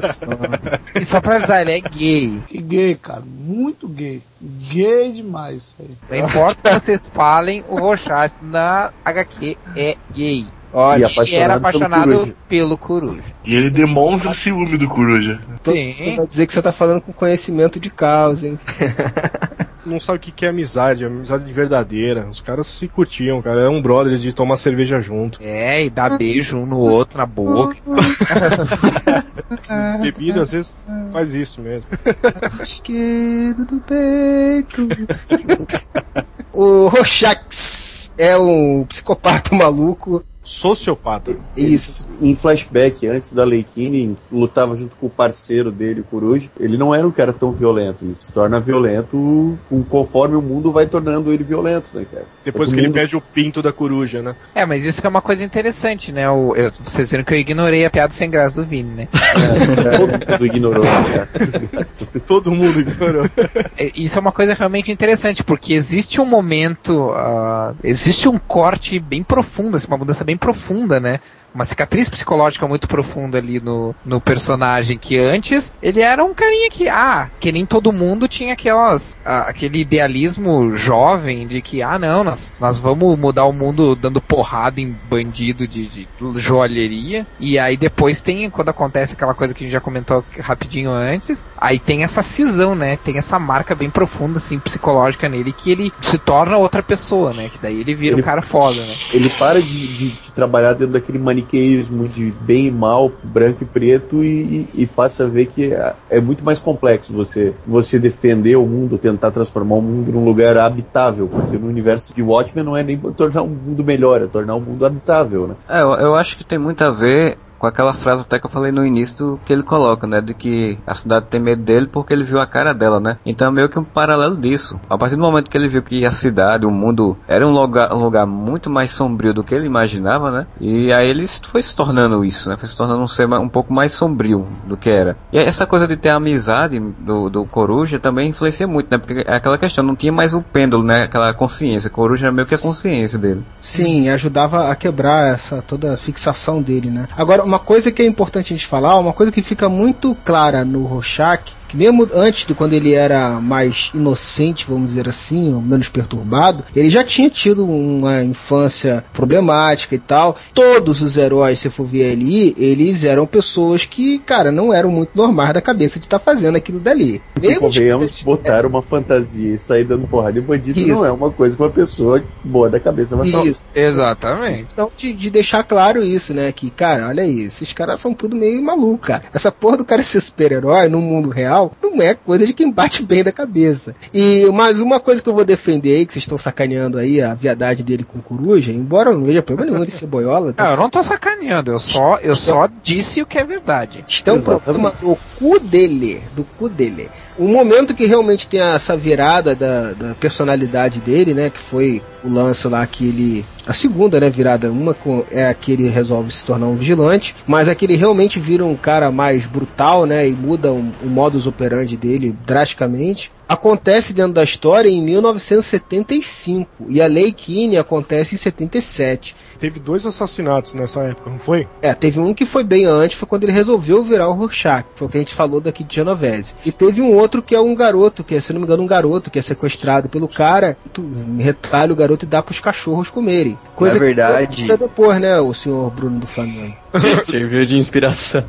só. E só pra avisar, ele é gay. Que gay, cara. Muito gay. Gay demais. isso aí. Não importa que vocês falem, o Rorschach na HQ é gay. Olha, e era apaixonado pelo Coruja. E ele demonstra ciúme do Coruja. Sim. Vai dizer que você tá falando com conhecimento de causa, hein? Não sabe o que é amizade, amizade verdadeira. Os caras se curtiam, cara. Eram brothers de tomar cerveja junto. É, e dá beijo um no outro na boca. Bebida às vezes faz isso mesmo. Esquerdo do peito. o Rorschach é um psicopata maluco. Sociopata. Isso. Em flashback, antes da Lei Keane, lutava junto com o parceiro dele, o Coruja. Ele não era um cara tão violento. Ele se torna violento conforme o mundo vai tornando ele violento, né, cara? Depois É que ele mundo- pede o pinto da coruja, né? É, mas isso que é uma coisa interessante, né? O, eu- vocês viram que eu ignorei a piada sem graça do Vini, né? Todo mundo ignorou, né, cara? Todo mundo ignorou. É, Isso é uma coisa realmente interessante, porque existe um momento, ah, existe um corte bem profundo, assim, uma mudança bem profunda, né? Uma cicatriz psicológica muito profunda ali no, no personagem, que antes ele era um carinha que, ah, que nem todo mundo tinha aquelas, ah, aquele idealismo jovem de que, ah, não, nós, nós vamos mudar o mundo dando porrada em bandido de, de joalheria. E aí depois tem, quando acontece aquela coisa que a gente já comentou rapidinho antes, aí tem essa cisão, né? Tem essa marca bem profunda, assim, psicológica nele, que ele se torna outra pessoa, né? Que daí ele vira Ele- um cara foda, né? Ele para de- de trabalhar dentro daquele maniqueísmo de bem e mal, branco e preto, e, e, e passa a ver que é, é, muito mais complexo você, você defender o mundo, tentar transformar o mundo num lugar habitável, porque no universo de Watchmen não é nem tornar um mundo melhor, é tornar um mundo habitável, né? É, eu, eu acho que tem muito a ver com aquela frase até que eu falei no início que ele coloca, né? De que a cidade tem medo dele porque ele viu a cara dela, né? Então é meio que um paralelo disso. A partir do momento que ele viu que a cidade, o mundo, era um lugar, um lugar muito mais sombrio do que ele imaginava, né? E aí ele foi se tornando isso, né? Foi se tornando um ser um pouco mais sombrio do que era. E essa coisa de ter a amizade do, do Coruja também influencia muito, né? Porque é aquela questão, não tinha mais o pêndulo, né? Aquela consciência. Coruja era meio que a consciência dele. Sim, ajudava a quebrar essa toda a fixação dele, né? Agora, uma coisa que é importante a gente falar, uma coisa que fica muito clara no Rorschach, mesmo antes de quando ele era mais inocente, vamos dizer assim, ou menos perturbado, ele já tinha tido uma infância problemática e tal. Todos os heróis, se for ver ali, eles eram pessoas que, cara, não eram muito normais da cabeça de estar tá fazendo aquilo dali. Mesmo convenhamos, botar uma fantasia e sair dando porrada de bandido Isso. não é uma coisa que uma pessoa boa da cabeça vai Isso, exatamente. Então, de, de, deixar claro isso, né, que, cara, olha aí, esses caras são tudo meio maluco, cara. Essa porra do cara ser super-herói no mundo real não é coisa de quem bate bem da cabeça. E mais uma coisa que eu vou defender aí, que vocês estão sacaneando aí a viadade dele com coruja, embora eu não veja problema nenhum de ser boiola. Tá... Não, eu não tô sacaneando, eu só, eu só disse o que é verdade. Estão problema do cu dele, do cu dele. O momento que realmente tem essa virada da, da personalidade dele, né, que foi o lance lá que ele a segunda, né, virada, uma é a que ele resolve se tornar um vigilante, mas é que ele realmente vira um cara mais brutal, né, e muda o, o modus operandi dele drasticamente acontece dentro da história em 1975 e a Lei Keane acontece em 77. Teve dois assassinatos nessa época, não foi? É, teve um que foi bem antes, foi quando ele resolveu virar o Rorschach, foi o que a gente falou daqui de Genovese. E teve um outro que é um garoto, que é, se não me engano, um garoto que é sequestrado pelo cara, retalha o garoto e dá pros cachorros comerem. Coisa Na verdade... que depois, né, o senhor Bruno do Flamengo. Serviu de inspiração.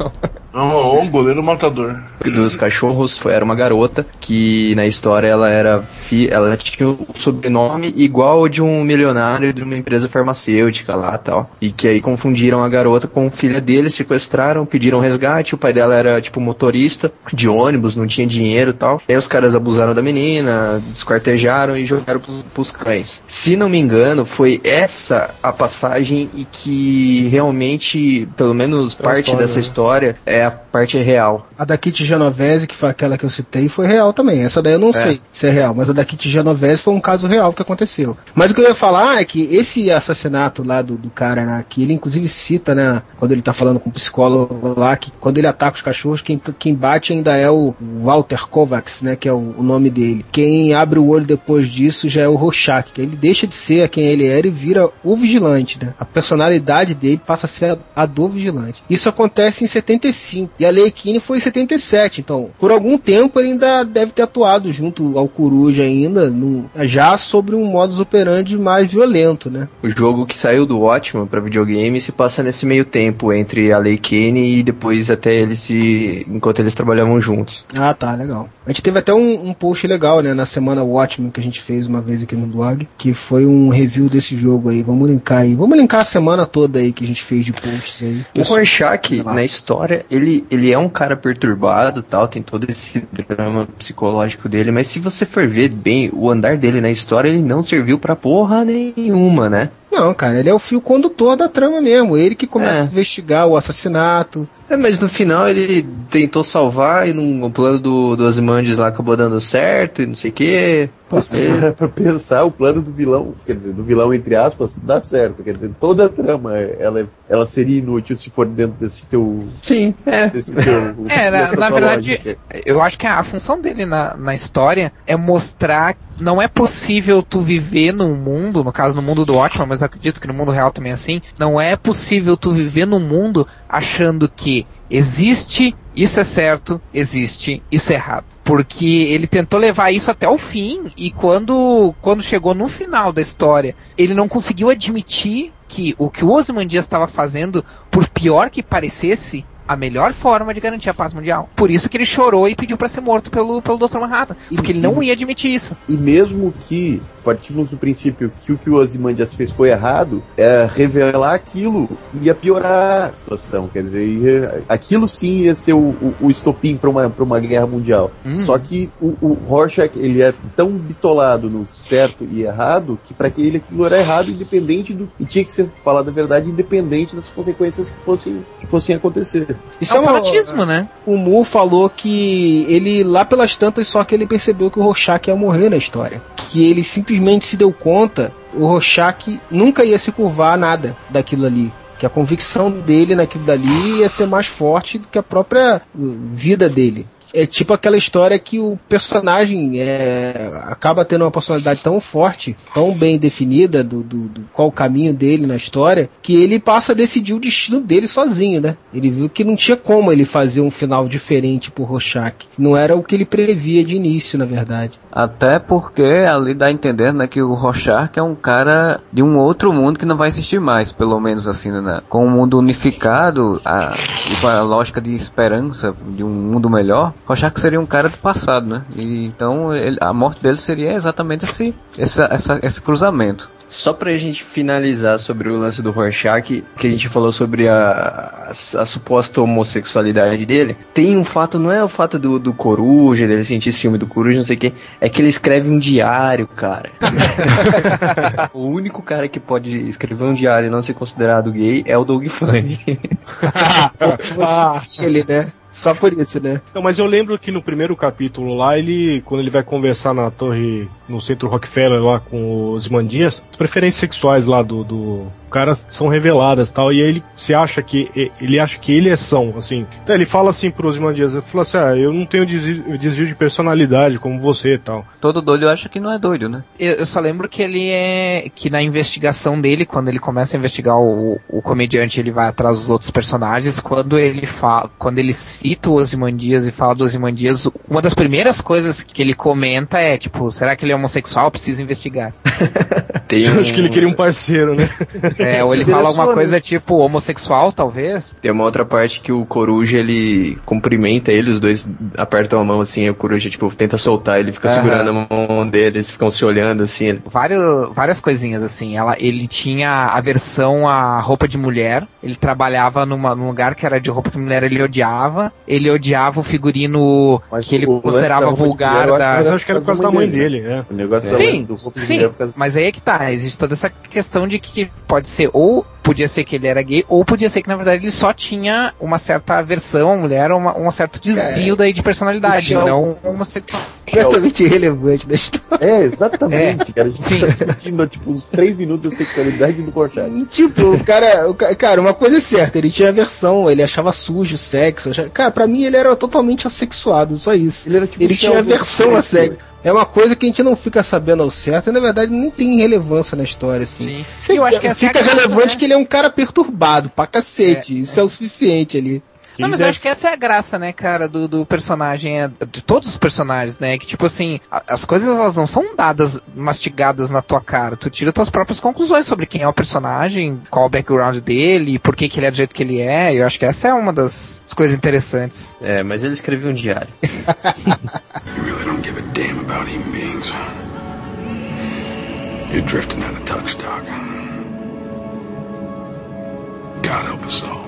Um goleiro matador. Dos cachorros foi, era uma garota que na história ela era fi, ela tinha o sobrenome igual de um milionário de uma empresa farmacêutica lá tal. E que aí confundiram a garota com filha dele, sequestraram, pediram resgate. O pai dela era tipo motorista de ônibus, não tinha dinheiro tal. Aí os caras abusaram da menina, desquartejaram e jogaram pros, pros cães. Se não me engano, foi essa a passagem e que realmente, pelo menos parte história, dessa né? história, é a parte real. A da Kit Genovese, que foi aquela que eu citei, foi real também. Essa daí eu não é. sei se é real, mas a da Kit Genovese foi um caso real que aconteceu. Mas o que eu ia falar é que esse assassinato lá do, do cara, né, que ele inclusive cita, né, quando ele tá falando com o psicólogo lá, que quando ele ataca os cachorros, quem, quem bate ainda é o Walter Kovacs, né, que é o, o nome dele. Quem abre o olho depois disso já é o Rorschach, que ele deixa de ser quem ele era e vira o vigilante, né? A personalidade dele passa a ser a, a do vigilante. Isso acontece em 75 e a Lei Kine foi em 77, então por algum tempo ele ainda deve ter atuado junto ao Coruja ainda, no, já sobre um modus operandi mais violento, né? O jogo que saiu do Watchman para videogame se passa nesse meio tempo entre a Lei Kane e depois até eles se enquanto eles trabalhavam juntos. Ah, tá, legal. A gente teve até um, um post legal, né, na semana Watchmen que a gente fez uma vez aqui no blog, que foi um review desse jogo aí. Vamos linkar aí. Vamos linkar a semana toda aí que a gente fez de posts aí. O Rorschach, na história, ele, ele é um cara perturbado tal, tem todo esse drama psicológico dele, mas se você for ver bem o andar dele na história, ele não serviu pra porra nenhuma, né? Não, cara, ele é o fio condutor da trama mesmo. Ele que começa é. a investigar o assassinato. É, mas no final ele tentou salvar e no, o plano do, do Ozymandias lá acabou dando certo e não sei o quê. É. Pra pensar, o plano do vilão, quer dizer, do vilão entre aspas, dá certo. Quer dizer, toda a trama ela, ela seria inútil se for dentro desse teu. Sim, é. Desse teu, é, na, na verdade, lógica. eu acho que a, a função dele na, na história é mostrar não é possível tu viver num mundo, no caso no mundo do ótimo, mas acredito que no mundo real também é assim, não é possível tu viver num mundo achando que existe isso é certo, existe, isso é errado. Porque ele tentou levar isso até o fim e quando, quando chegou no final da história, ele não conseguiu admitir que o que o estava fazendo, por pior que parecesse, a melhor forma de garantir a paz mundial. Por isso que ele chorou e pediu para ser morto pelo, pelo Dr. Manhattan. Porque ele não ia admitir isso. E mesmo que partimos do princípio que o que o Ozymandias fez foi errado, é, revelar aquilo ia piorar a situação. Quer dizer, ia, aquilo sim ia ser o, o, o estopim para uma, uma guerra mundial. Hum. Só que o, o Rorschach, ele é tão bitolado no certo e errado que para que ele aquilo era errado, independente do. E tinha que ser falado a verdade, independente das consequências que fossem, que fossem acontecer. Isso É um uma- fanatismo, né? O Mu falou que ele, lá pelas tantas, só que ele percebeu que o Rorschach ia morrer na história. Que ele simplesmente se deu conta, o Rorschach nunca ia se curvar a nada daquilo ali. Que a convicção dele naquilo dali ia ser mais forte do que a própria vida dele. É tipo aquela história que o personagem é, acaba tendo uma personalidade tão forte, tão bem definida do, do, do qual o caminho dele na história, que ele passa a decidir o destino dele sozinho, né? Ele viu que não tinha como ele fazer um final diferente pro Rorschach. Não era o que ele previa de início, na verdade. Até porque ali dá a entender, né, que o Rorschach é um cara de um outro mundo que não vai existir mais, pelo menos assim, né? Com o mundo unificado a, e com a lógica de esperança de um mundo melhor, Rorschach seria um cara do passado, né? E então ele- a morte dele seria exatamente esse, essa, essa- esse cruzamento. Só pra gente finalizar sobre o lance do Rorschach, que a gente falou sobre a, a, a suposta homossexualidade dele, tem um fato, não é o fato do, do Coruja, dele sentir ciúme do Coruja, não sei o que, é que ele escreve um diário, cara. o único cara que pode escrever um diário e não ser considerado gay é o Doug Funny. Ah, ele, né? Só por isso, né? Não, mas eu lembro que no primeiro capítulo lá, ele, quando ele vai conversar na torre, no centro Rockefeller lá com os Mandias, as preferências sexuais lá do, do cara são reveladas tal, e aí ele se acha que, ele acha que ele é são, assim. Então ele fala assim pros Mandias, ele fala assim, ah, eu não tenho desvio, desvio de personalidade como você e tal. Todo doido acha que não é doido, né? Eu, eu só lembro que ele é. que na investigação dele, quando ele começa a investigar o, o comediante, ele vai atrás dos outros personagens. Quando ele fala. Quando ele cita o Ozymandias e fala do Ozymandias, uma das primeiras coisas que ele comenta é, tipo, será que ele é homossexual? Precisa investigar. Tem Eu um- acho que ele queria um parceiro, né? É, ou ele fala alguma né? coisa tipo homossexual, talvez. Tem uma outra parte que o Coruja, ele cumprimenta ele, os dois apertam a mão assim, e o Coruja, tipo, tenta soltar, ele fica Aham. segurando a mão dele, eles ficam se olhando assim, ele vários, várias coisinhas assim. Ela, ele tinha aversão à roupa de mulher. Ele trabalhava numa, num lugar que era de roupa de mulher, ele odiava. Ele odiava o figurino Mas que ele considerava vulgar mulher, eu acho da. que Mas eu acho que era por causa da mãe dele, é. O negócio da Sim, do roupa de sim, mulher causa- mas aí é que tá, existe toda essa questão de que pode ser ou podia ser que ele era gay, ou podia ser que na verdade ele só tinha uma certa aversão à mulher, uma, um certo desvio daí de personalidade, Então- não homossexual. Completamente irrelevante da história. É, exatamente, cara. A gente Sim. tá discutindo, tipo, uns três minutos da sexualidade do Rorschach. Tipo, o cara, o ca- cara, uma coisa é certa, ele tinha aversão, ele achava sujo o sexo. achava- Cara, pra mim ele era totalmente assexuado, só isso. Ele era tipo Ele tinha aversão a sexo. É uma coisa que a gente não fica sabendo ao certo e na verdade nem tem relevância na história, assim. Sim. Você- eu acho que é fica graça, relevante né? que ele é um cara perturbado pra cacete. Isso é o suficiente ali. Não, mas eu acho que essa é a graça, né, cara, do, do personagem, é, de todos os personagens, né? Que tipo assim, as coisas elas não são dadas, mastigadas na tua cara. Tu tira tuas próprias conclusões sobre quem é o personagem, qual o background dele, por que, que ele é do jeito que ele é. Eu acho que essa é uma das, coisas interessantes. É, mas ele escreveu um diário. You really don't give a damn about human beings. You're drifting out of touch, Doc. God help us all.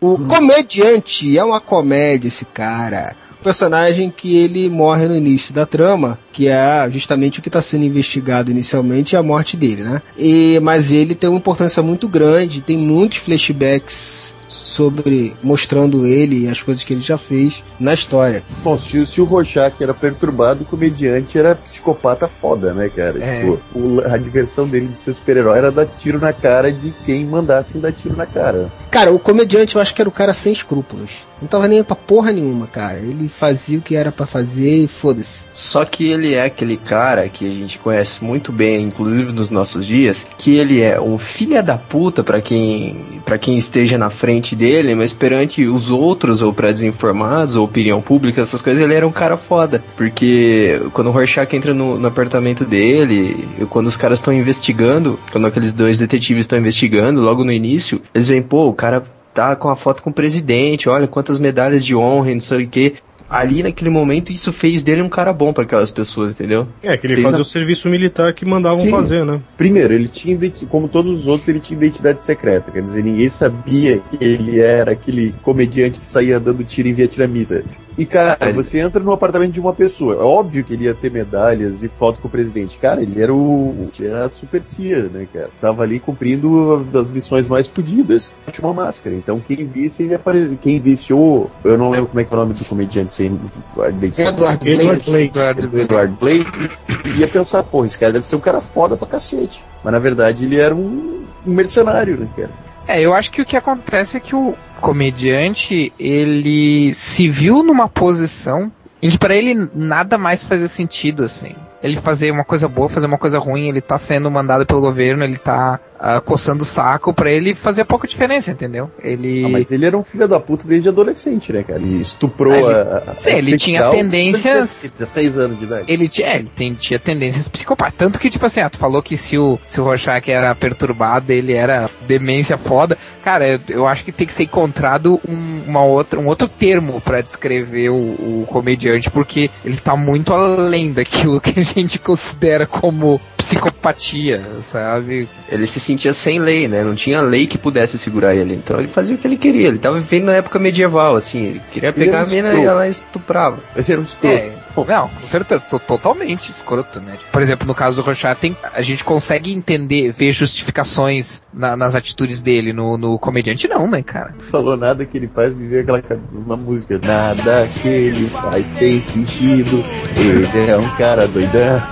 O comediante é uma comédia, esse cara. O personagem que ele morre no início da trama, que é justamente o que está sendo investigado inicialmente, é a morte dele, né? E, mas ele tem uma importância muito grande, tem muitos flashbacks sobre mostrando ele e as coisas que ele já fez na história. Bom, se, o- se o Rorschach era perturbado, o comediante era psicopata foda, né, cara? É. Tipo, o- a diversão dele de ser super-herói era dar tiro na cara de quem mandasse dar tiro na cara. Cara, o comediante eu acho que era o cara sem escrúpulos. Não tava nem pra porra nenhuma, cara. Ele fazia o que era pra fazer e foda-se. Só que ele é aquele cara que a gente conhece muito bem, inclusive nos nossos dias, que ele é um filha da puta pra quem para quem esteja na frente dele, mas perante os outros ou pra desinformados ou opinião pública, essas coisas, ele era um cara foda, porque quando o Rorschach entra no, no apartamento dele, quando os caras estão investigando, quando aqueles dois detetives estão investigando, logo no início, eles veem, pô, o cara tá com a foto com o presidente, olha quantas medalhas de honra e não sei o que. Ali naquele momento isso fez dele um cara bom para aquelas pessoas, entendeu? É, que ele Fez fazia na- o serviço militar que mandavam Sim. fazer, né? Primeiro, ele tinha, como todos os outros, ele tinha identidade secreta. Quer dizer, ninguém sabia que ele era aquele comediante que saía dando tiro em vietnamita. E, cara, É. você entra no apartamento de uma pessoa. É óbvio que ele ia ter medalhas e foto com o presidente. Cara, ele era o. Ele era a super CIA, né, cara? Tava ali cumprindo das missões mais fodidas. Tinha uma máscara. Então, quem visse, ele apare... Quem visse o. Eu não lembro como é que é o nome do comediante sem a identidade. Edward Edward Blake. Blake. Eduardo Blake, ia pensar, porra, esse cara deve ser um cara foda pra cacete. Mas na verdade ele era um, um mercenário, né, cara? É, eu acho que o que acontece é que o comediante, ele se viu numa posição em que pra ele nada mais fazia sentido, assim. Ele fazer uma coisa boa, fazer uma coisa ruim, ele tá sendo mandado pelo governo, ele tá ah, coçando o saco, pra ele fazer pouca diferença, entendeu? Ele... Ah, mas ele era um filho da puta desde adolescente, né, cara? Ele estuprou Ah, ele- a, a- a Sim, ele tinha tendências- quando ele tinha 16 anos de idade. Ele tinha, é, ele tem- tinha tendências psicopatas. Tanto que, tipo assim, ah, tu falou que se o, se o Rorschach era perturbado, ele era demência foda. Cara, eu, eu acho que tem que ser encontrado um, uma outra, um outro termo pra descrever o, o comediante, porque ele tá muito além daquilo que a gente considera como psicopatia, sabe? Ele se sentia sem lei, né? Não tinha lei que pudesse segurar ele. Então ele fazia o que ele queria. Ele tava vivendo na época medieval, assim. Ele queria Ele pegar era a mina e ela estuprava. Ele era um escroto. É, não, com certeza, to- totalmente escroto, né? Por exemplo, no caso do Rorschach, tem, a gente consegue entender, ver justificações na- nas atitudes dele, no, no comediante não, né, cara? Falou nada que ele faz, me veio aquela uma música. Nada que ele faz tem sentido. Ele é um cara doidão.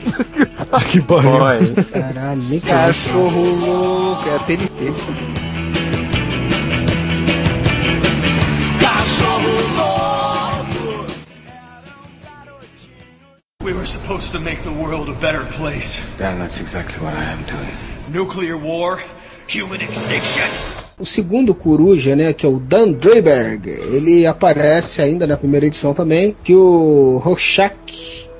que pariu. Caralho. Cachorro louco, é a TNT. Were supposed to make the world a better place. Dan, that's exactly what I am doing. Nuclear war, human extinction. O segundo coruja, né, que é o Dan Dreiberg, ele aparece ainda na primeira edição também, que o Rorschach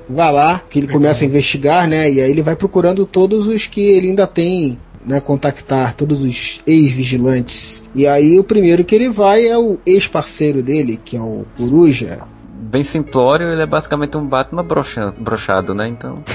vai lá, que ele começa a investigar, né, e aí ele vai procurando todos os que ele ainda tem, né, contactar, todos os ex-vigilantes. E aí o primeiro que ele vai é o ex-parceiro dele, que é o coruja, Bem simplório, ele é basicamente um Batman broxa- brochado, né? Então.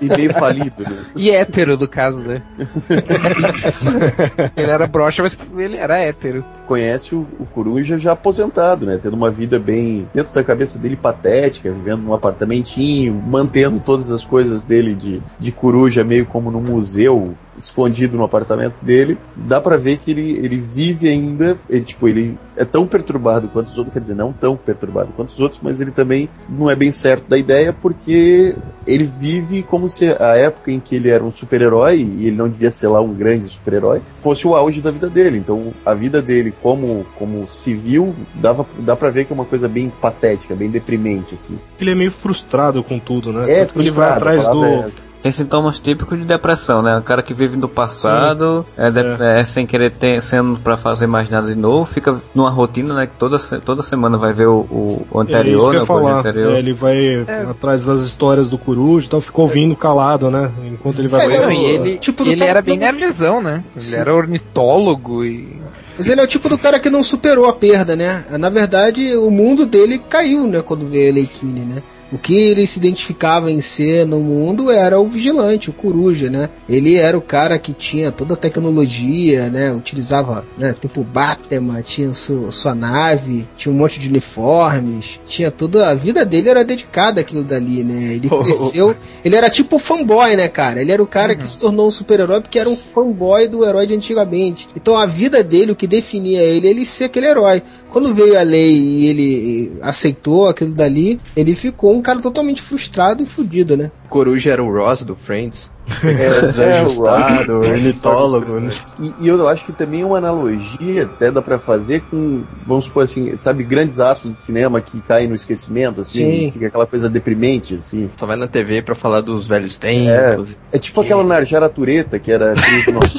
E meio falido, né? E hétero, no caso, né? ele era broxa, mas ele era hétero. Conhece o, o Coruja já aposentado, né? Tendo uma vida bem dentro da cabeça dele patética, vivendo num apartamentinho, mantendo todas as coisas dele de, de coruja meio como num museu, escondido no apartamento dele. Dá pra ver que ele, ele vive ainda, ele, tipo, ele é tão perturbado quanto os outros, quer dizer, não tão perturbado quanto os outros, mas ele também não é bem certo da ideia porque ele vive como se a época em que ele era um super-herói e ele não devia ser lá um grande super-herói, fosse o auge da vida dele. Então, a vida dele como, como civil dava, dá pra ver que é uma coisa bem patética, bem deprimente, assim. Ele é meio frustrado com tudo, né? É, ele vai atrás é do. essa. Tem sintomas típicos de depressão, né? O cara que vive do passado, é, de- é, sem querer ter, sendo pra fazer mais nada de novo, fica numa rotina, né? Que toda, toda semana vai ver o, o- É anterior, que eu né? O anterior. É, ele vai atrás das histórias do Coruja e tal, ficou ouvindo calado, né? Enquanto ele vai É, não, e ele, Tipo ele era bem nerdzão, né? Ele Sim. era ornitólogo e. Mas ele é o tipo do cara que não superou a perda, né? Na verdade, o mundo dele caiu, né? Quando veio a Leikine, né? O que ele se identificava em ser no mundo era o vigilante, o coruja, né? Ele era o cara que tinha toda a tecnologia, né? Utilizava, né? Tipo Batman, tinha su- sua nave, tinha um monte de uniformes, tinha toda a vida dele era dedicada àquilo dali, né? Ele cresceu, ele era tipo fanboy, né, cara? Ele era o cara que se tornou um super-herói porque era um fanboy do herói de antigamente. Então a vida dele, o que definia ele, ele ser aquele herói. Quando veio a lei e ele aceitou aquilo dali, ele ficou um cara totalmente frustrado e fudido, né? Coruja era o Ross do Friends. É, Desajustado, o Ross- ornitólogo, né? E, e eu acho que também é uma analogia até dá pra fazer com, vamos supor assim, sabe, grandes astros de cinema que caem no esquecimento, assim, Sim. e fica aquela coisa deprimente, assim. Só vai na TV pra falar dos velhos É, tempos. é tipo aquela Narjara Tureta, que era atriz novela.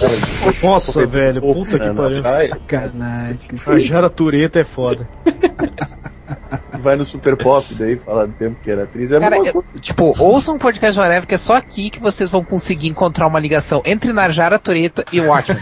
de- Nossa, velho, puta que pariu. Sacanagem. que A Jara Tureta é foda. vai no Super Pop, daí falar do tempo que era atriz. É Cara, eu, tipo, ouçam um podcast Whatever, que é só aqui que vocês vão conseguir encontrar uma ligação entre Narjara Toreta e Watchmen.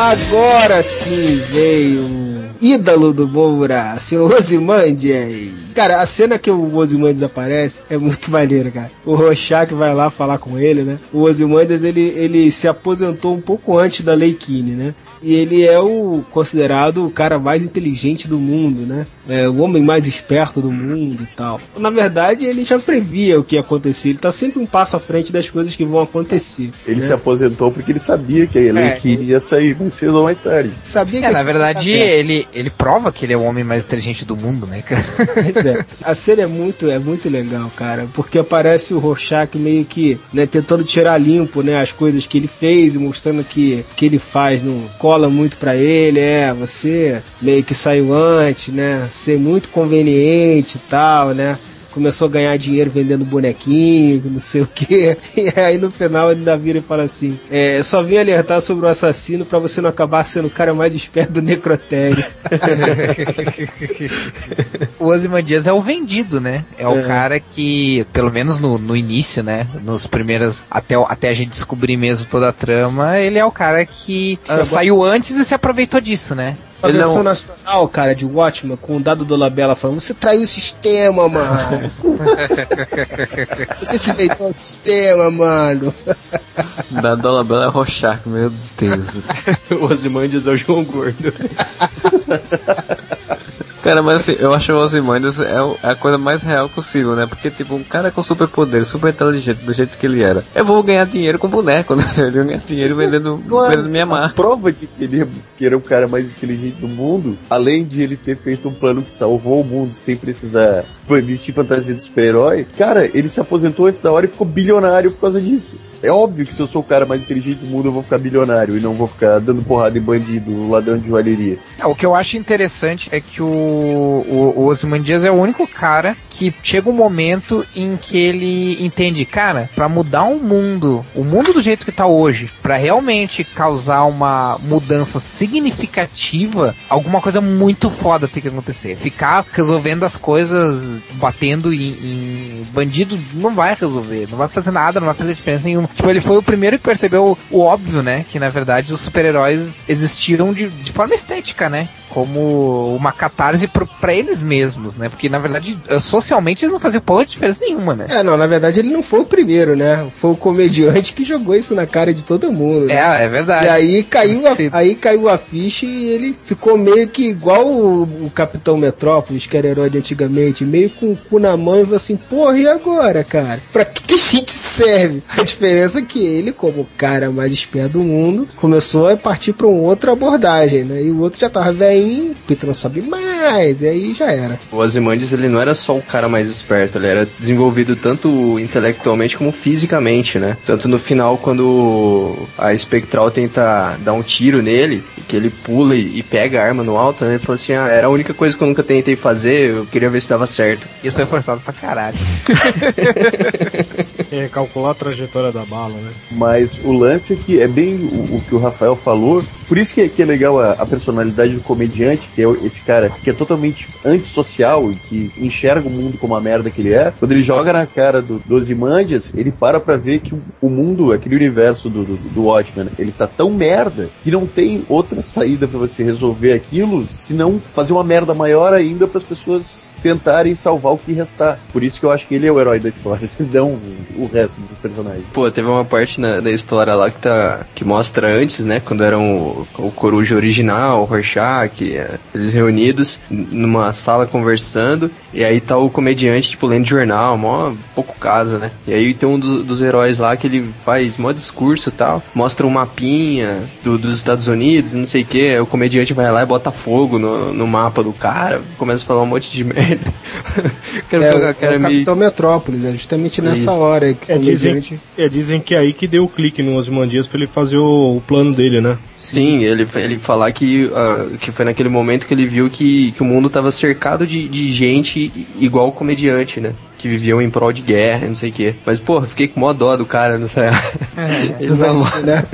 Agora sim veio ídolo do Moura, seu Ozymandias. Cara, a cena que o Ozymandias aparece é muito maneira, cara. O Rorschach vai lá falar com ele, né? O Ozymandias, ele, ele se aposentou um pouco antes da Lei Kine, né? E ele é o considerado o cara mais inteligente do mundo, né? É, o homem mais esperto do mundo e tal. Na verdade, ele já previa o que ia acontecer. Ele tá sempre um passo à frente das coisas que vão acontecer. Ele né? se aposentou porque ele sabia que a Ellen É. Kine ia sair mais cedo ou mais tarde. Sabia É, que na verdade, ele, ele prova que ele é o homem mais inteligente do mundo, né, cara? É. A cena é muito, é muito legal, cara, porque aparece o Rorschach meio que, né, tentando tirar limpo, né, as coisas que ele fez e mostrando que que ele faz não cola muito pra ele, é, você meio que saiu antes, né, ser muito conveniente e tal, né. Começou a ganhar dinheiro vendendo bonequinhos, não sei o que. E aí no final ele ainda vira e fala assim: é, só vim alertar sobre o assassino pra você não acabar sendo o cara mais esperto do necrotério. o Ozymandias é o vendido, né? É o É. cara que, pelo menos no, no início, né? Nos primeiros. Até, o- até a gente descobrir mesmo toda a trama, ele é o cara que agora- saiu antes e se aproveitou disso, né? A Ele é versão um- nacional, cara, de Watchmen, com o dado do Labella falando, você traiu o sistema, mano. você se deitou ao sistema, mano. Da Dolabella é Rorschach, meu Deus. o Ozymandias é o João Gordo. Cara, mas assim, eu acho que o Ozymandias é, o- é a coisa mais real possível, né? Porque, tipo, um cara com superpoder, super inteligente, do jeito que ele era. Eu vou ganhar dinheiro com boneco, né? Eu vou ganhar dinheiro vendendo, vendendo minha a marca. prova de que ele, que era o cara mais inteligente do mundo, além de ele ter feito um plano que salvou o mundo sem precisar vestir fantasia de super-herói, cara, ele se aposentou antes da hora e ficou bilionário por causa disso. É óbvio que se eu sou o cara mais inteligente do mundo, eu vou ficar bilionário e não vou ficar dando porrada em bandido, ladrão de joalheria. É, o que eu acho interessante é que o, o, o Ozymandias é o único cara que chega um momento em que ele entende, cara, pra mudar um mundo, o mundo do jeito que tá hoje, pra realmente causar uma mudança significativa, alguma coisa muito foda tem que acontecer. Ficar resolvendo as coisas, batendo em, em bandido, não vai resolver, não vai fazer nada, não vai fazer diferença nenhuma. Tipo, ele foi o primeiro que percebeu o óbvio, né? Que na verdade os super-heróis existiram de, de forma estética, né? Como uma catarse pro, pra eles mesmos, né? Porque na verdade, eh, socialmente eles não faziam porra de diferença nenhuma, né? É, não, na verdade ele não foi o primeiro, né? Foi o comediante que jogou isso na cara de todo mundo. né? É, é verdade. E aí caiu, a, aí caiu a ficha e ele ficou meio que igual o, o Capitão Metrópolis, que era herói de antigamente, meio com o cu na mão e falou assim, porra, e agora, cara? Pra que, que a gente serve? A diferença é que ele, como o cara mais esperto do mundo, começou a partir pra uma outra abordagem, né? E o outro já tava velhinho, Peter não sabe mais, e aí já era. O Ozymandias, ele não era só o cara mais esperto, ele era desenvolvido tanto intelectualmente como fisicamente, né? Tanto no final, quando a Espectral tenta dar um tiro nele, que ele pula e, pega a arma no alto, né? Ele falou assim, ah, era a única coisa que eu nunca tentei fazer, eu queria ver se dava certo. Isso foi forçado pra caralho. É, calcular a trajetória da bala, né? Mas o lance é que é bem o, o que o Rafael falou. Por isso que, que é legal a, a personalidade do comediante, que é esse cara que é totalmente antissocial e que enxerga o mundo como a merda que ele é. Quando ele joga na cara do, do Ozymandias, ele para pra ver que o, mundo, aquele universo do, do, do Watchmen, ele tá tão merda que não tem outra saída pra você resolver aquilo senão fazer uma merda maior ainda para as pessoas tentarem salvar o que restar. Por isso que eu acho que ele é o herói da história, não o resto dos personagens. Pô, teve uma parte na- da história lá que tá que mostra antes, né, quando eram o, o Coruja original, o Rorschach, é, eles reunidos numa sala conversando, e aí tá o comediante, tipo, lendo jornal, mó pouco casa, né? E aí tem um do- dos heróis lá que ele faz mó discurso e tal, mostra um mapinha do- dos Estados Unidos, não sei o que, o comediante vai lá e bota fogo no, no mapa do cara, começa a falar um monte de merda. Quero É, pegar o, a cara é o meio- Capitão Metrópolis, é justamente nessa Isso. hora que o É, dizem, comediante... é, dizem que é aí que deu o clique no Osmandias pra ele fazer o, o plano dele, né? Sim, ele, ele falar que, ah, que foi naquele momento que ele viu que, que o mundo estava cercado de, de gente igual o comediante, né? Que viviam em prol de guerra, não sei o quê. Mas, porra, fiquei com mó dó do cara, não sei. Falou- velhinho, né?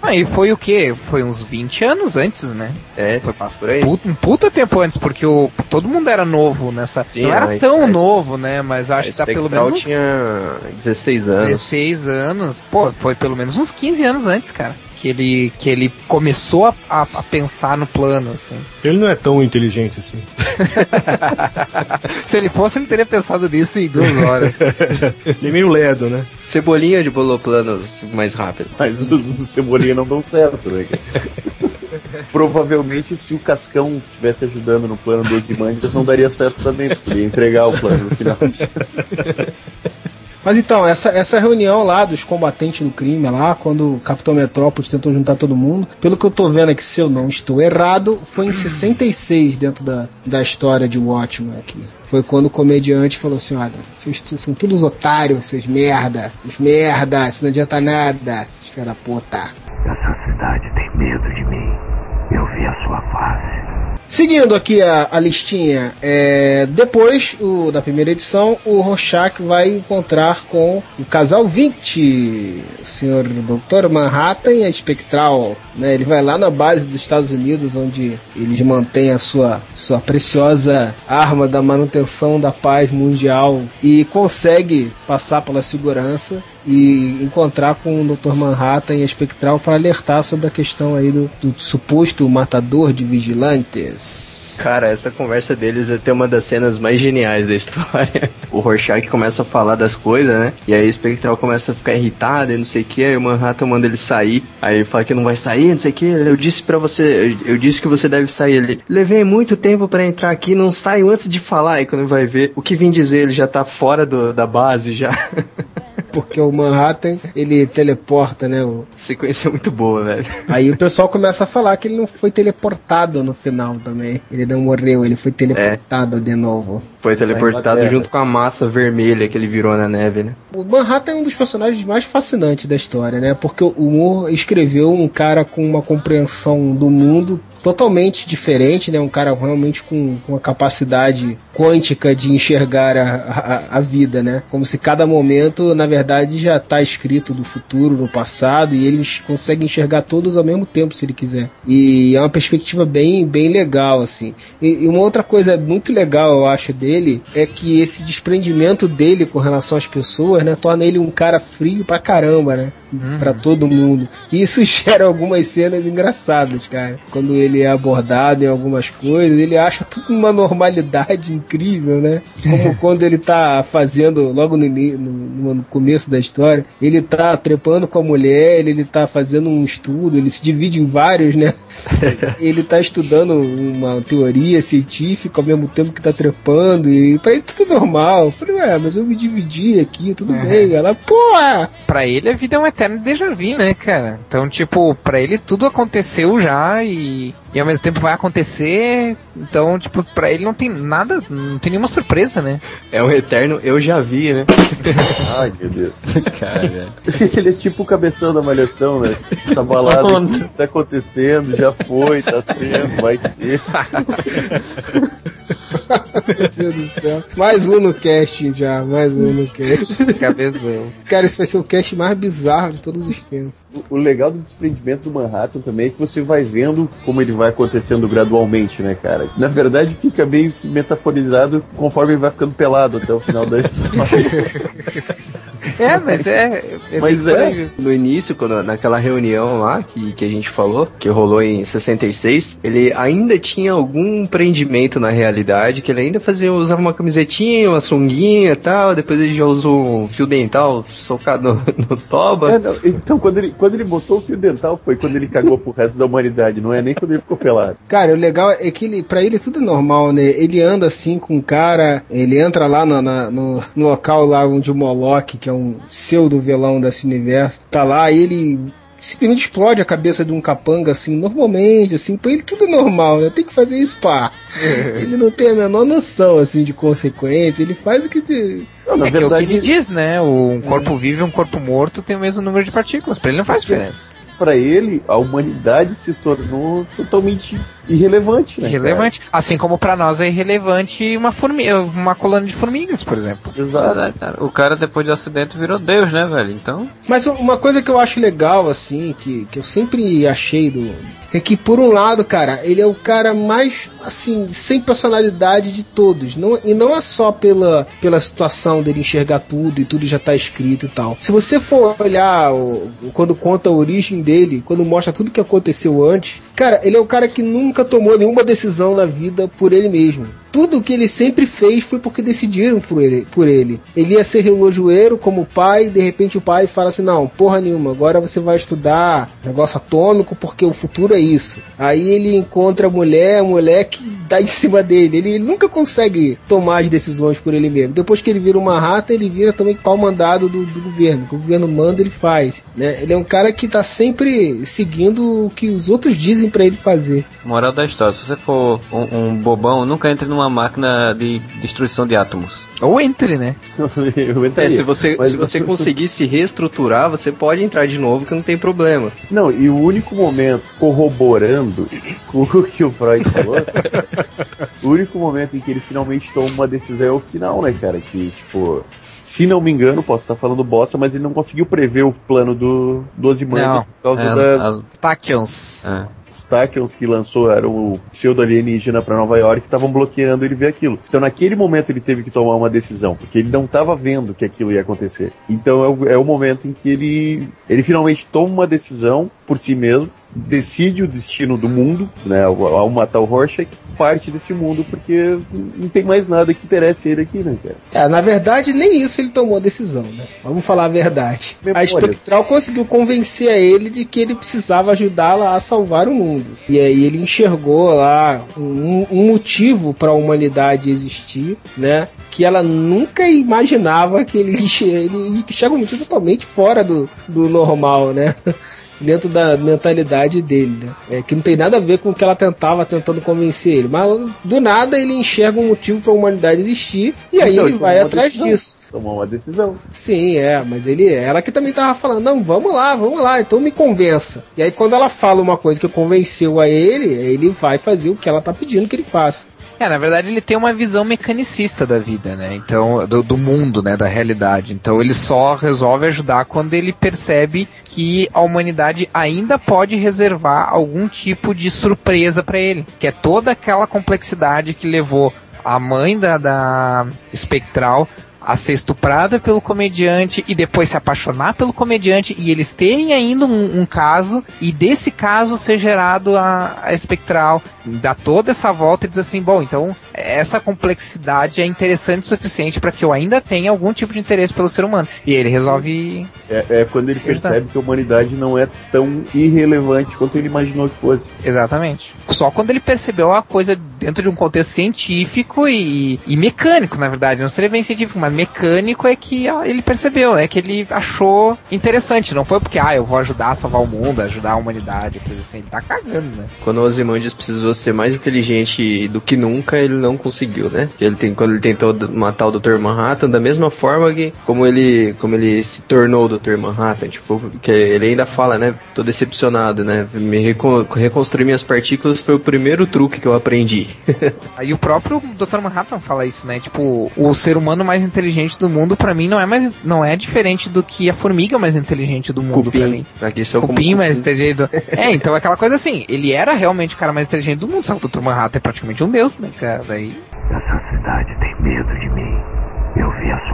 Aí foi o quê? Foi uns 20 anos antes, né? É, Foi por aí. Puta, um puta tempo antes, porque o, todo mundo era novo nessa. Sim, não era mas- tão mas- novo, né? Mas acho que tá pelo menos uns tinha 16 anos. 16 anos. Pô, foi pelo menos uns 15 anos antes, cara. Que ele, que ele começou a, a, a pensar no plano, assim. Ele não é tão inteligente assim. Se ele fosse, ele teria pensado nisso em duas horas. ele é meio lerdo, né? Cebolinha de bolou planos mais rápido. Mas os, os Cebolinha não dão certo, né? Provavelmente, se o Cascão estivesse ajudando no plano dos Dimandias, não daria certo também, porque ele ia entregar o plano no final. Mas então, essa, essa reunião lá dos combatentes do crime lá, quando o Capitão Metrópolis tentou juntar todo mundo, pelo que eu tô vendo aqui, se eu não estou errado, foi em 66 dentro da, da história de Watchmen aqui. Foi quando o comediante falou assim, olha, vocês são todos otários, vocês merda, vocês merda, isso não adianta nada, vocês filha da puta. Essa cidade tem medo de mim. Eu vi a sua face. Seguindo aqui a, a listinha, é, depois o- da primeira edição, o Rorschach vai encontrar com o casal 20, o senhor Dr. Manhattan e a Spectral. Né? Ele vai lá na base dos Estados Unidos, onde eles mantêm a sua, sua preciosa arma da manutenção da paz mundial e consegue passar pela segurança e encontrar com o Dr. Manhattan e a Spectral para alertar sobre a questão aí do, do suposto matador de vigilantes. Cara, essa conversa deles é até uma das cenas mais geniais da história. O Rorschach começa a falar das coisas, né? E aí o Espectral começa a ficar irritado e não sei o que. Aí o Manhattan manda ele sair. Aí ele fala que não vai sair, não sei o que. Eu disse pra você, eu, eu disse que você deve sair. Ele, levei muito tempo pra entrar aqui, não saio antes de falar. Aí quando vai ver, o que vim dizer, ele já tá fora do- da base já. Porque o Manhattan, ele teleporta, né? o- Sequência muito boa, velho. Aí o pessoal começa a falar que ele não foi teleportado no final também. Ele não morreu, ele foi teleportado de novo. Foi teleportado junto com a massa vermelha que ele virou na neve, né? O Manhattan é um dos personagens mais fascinantes da história, né? Porque o Moore escreveu um cara com uma compreensão do mundo totalmente diferente, né? Um cara realmente com, com uma capacidade quântica de enxergar a, a, a vida, né? Como se cada momento, na verdade, já está escrito do futuro, no passado, e ele consegue enxergar todos ao mesmo tempo, se ele quiser. E é uma perspectiva bem, bem legal, assim. E, e uma outra coisa muito legal, eu acho, dele, é que esse desprendimento dele com relação às pessoas, né, torna ele um cara frio pra caramba, né? Pra todo mundo. E isso gera algumas cenas engraçadas, cara. Quando ele é abordado em algumas coisas, ele acha tudo uma normalidade incrível, né? Como quando ele tá fazendo, logo no, no- no começo da história, ele tá trepando com a mulher, ele, ele tá fazendo um estudo, ele se divide em vários, né? ele tá estudando uma teoria científica ao mesmo tempo que tá trepando, e pra ele tudo normal. Eu falei, ué, mas eu me dividi aqui, tudo É. bem. Ela, porra! Pra ele a vida é um eterno déjà vu, né, cara? Então, tipo, pra ele tudo aconteceu já e, e ao mesmo tempo vai acontecer. Então, tipo, pra ele não tem nada, não tem nenhuma surpresa, né? É um eterno, eu já vi, né? Ai, meu Deus. Cara, Ele é tipo o cabeção da malhação, né? Tá balado aqui, tá acontecendo, já foi, tá sendo, vai ser. Meu Deus do céu. Mais um no casting já, mais um no casting. Cabeção. Cara, esse vai ser o cast mais bizarro de todos os tempos. O- O legal do desprendimento do Manhattan também é que você vai vendo como ele vai acontecendo gradualmente, né, cara? Na verdade, fica meio que metaforizado conforme ele vai ficando pelado até o final da história. É, mas é. Mas é. por aí. No início, quando, naquela reunião lá que, que a gente falou, que rolou em 66, ele ainda tinha algum prendimento na realidade, que ele ainda fazia, usava uma camisetinha, uma sunguinha e tal, depois ele já usou um fio dental socado no, no toba. É, não, então, quando ele, quando ele botou o fio dental foi quando ele cagou pro resto da humanidade, não é nem quando ele ficou pelado. Cara, o legal é que ele, pra ele tudo é normal, né? Ele anda assim com o cara, ele entra lá no, na- no, no local lá onde o Moloch, que é um pseudo vilão desse universo, tá lá e ele simplesmente explode a cabeça de um capanga assim, normalmente, assim, pra ele tudo é normal, né? Tem que fazer isso, pá. ele não tem a menor noção, assim, de consequência, ele faz o que... te- Não, na é que é o que verdade, ele diz, né? O um corpo vivo e um corpo morto tem o mesmo número de partículas. Pra ele não faz diferença. pra ele, a humanidade se tornou totalmente irrelevante, né? Irrelevante. Assim como pra nós é irrelevante uma, formiga, uma colônia de formigas, por exemplo. cara? Exato. Cara. O cara depois do acidente virou Deus, né, velho? Então. Mas uma coisa que eu acho legal, assim, que, que eu sempre achei do. é que, por um lado, cara, ele é o cara mais, assim, sem personalidade de todos. Não, e não é só pela, pela situação dele enxergar tudo e tudo já tá escrito e tal. Se você for olhar o, quando conta a origem dele, quando mostra tudo que aconteceu antes, cara, ele é o cara que nunca tomou nenhuma decisão na vida por ele mesmo tudo que ele sempre fez foi porque decidiram por ele. Por ele. Ele ia ser relojoeiro como pai, de repente o pai fala assim: não, porra nenhuma, agora você vai estudar negócio atômico porque o futuro é isso. Aí ele encontra a mulher, a mulher que dá em cima dele. Ele, nunca consegue tomar as decisões por ele mesmo. Depois que ele vira uma rata, ele vira também pau mandado do, do governo. O governo manda, ele faz. Né? Ele é um cara que tá sempre seguindo o que os outros dizem para ele fazer. Moral da história: se você for um, um bobão, nunca entre numa máquina de destruição de átomos. Ou entre, né? Eu é, se você, se você conseguir se reestruturar, você pode entrar de novo que não tem problema. Não, e o único momento corroborando com o que o Freud falou, o único momento em que ele finalmente toma uma decisão é o final, né, cara? Que, tipo, se não me engano, posso estar falando bosta, mas ele não conseguiu prever o plano do, do Ozymandias por causa é, da... Tachyons. É. Stachyons que lançou era o pseudo alienígena para Nova York que estavam bloqueando ele ver aquilo. Então naquele momento ele teve que tomar uma decisão, porque ele não estava vendo que aquilo ia acontecer. Então é o, é o momento em que ele ele finalmente toma uma decisão por si mesmo, decide o destino do mundo, né, ao, ao matar o Rorschach, parte desse mundo, porque não tem mais nada que interesse ele aqui, né, cara? É, na verdade, nem isso ele tomou a decisão, né? Vamos falar a verdade. Memória. A Spectral conseguiu convencer a ele de que ele precisava ajudá-la a salvar o mundo. E aí ele enxergou lá um, um motivo para a humanidade existir, né? Que ela nunca imaginava que ele, ele enxerga um motivo totalmente fora do, do normal, né? Dentro da mentalidade dele, né? É, que não tem nada a ver com o que ela tentava tentando convencer ele. Mas do nada ele enxerga um motivo para a humanidade existir e aí então, ele vai atrás decisão. disso. Tomou uma decisão. Sim, é, mas ele, ela que também tava falando, não, vamos lá, vamos lá, então me convença. E aí quando ela fala uma coisa que convenceu a ele, ele vai fazer o que ela tá pedindo que ele faça. É, na verdade ele tem uma visão mecanicista da vida, né? Então, do, do, mundo, né? Da realidade. Então ele só resolve ajudar quando ele percebe que a humanidade ainda pode reservar algum tipo de surpresa para ele. Que é toda aquela complexidade que levou a mãe da, da Espectral a ser estuprada pelo comediante e depois se apaixonar pelo comediante e eles terem ainda um, um caso e desse caso ser gerado a, a espectral, dá toda essa volta e diz assim, bom, então essa complexidade é interessante o suficiente para que eu ainda tenha algum tipo de interesse pelo ser humano. E ele resolve. É, é quando ele percebe que a humanidade não é tão irrelevante quanto ele imaginou que fosse. Exatamente. Só quando ele percebeu a coisa dentro de um contexto científico e, e mecânico, na verdade. Não seria bem científico, mas mecânico é que ele percebeu, é que ele achou interessante. Não foi porque, ah, eu vou ajudar a salvar o mundo, ajudar a humanidade, coisa assim. Ele tá cagando, né? Quando o Ozymandias precisou ser mais inteligente do que nunca, ele não conseguiu, né? Ele tem, quando ele tentou matar o Dr. Manhattan, da mesma forma que como ele, como ele se tornou o Dr. Manhattan, tipo, que ele ainda fala, né? Tô decepcionado, né? Me recon reconstruir minhas partículas foi o primeiro truque que eu aprendi. Aí o próprio Dr. Manhattan fala isso, né? Tipo, o ser humano mais inteligente inteligente do mundo, para mim, não é mais não é diferente do que a formiga mais inteligente do mundo para mim. Aqui Cupim mais inteligente. Do... é, então é aquela coisa assim, ele era realmente o cara mais inteligente do mundo, só que o Dr. Manhattan é praticamente um deus, né, cara? Daí... Essa cidade tem medo de mim. Eu vi a sua.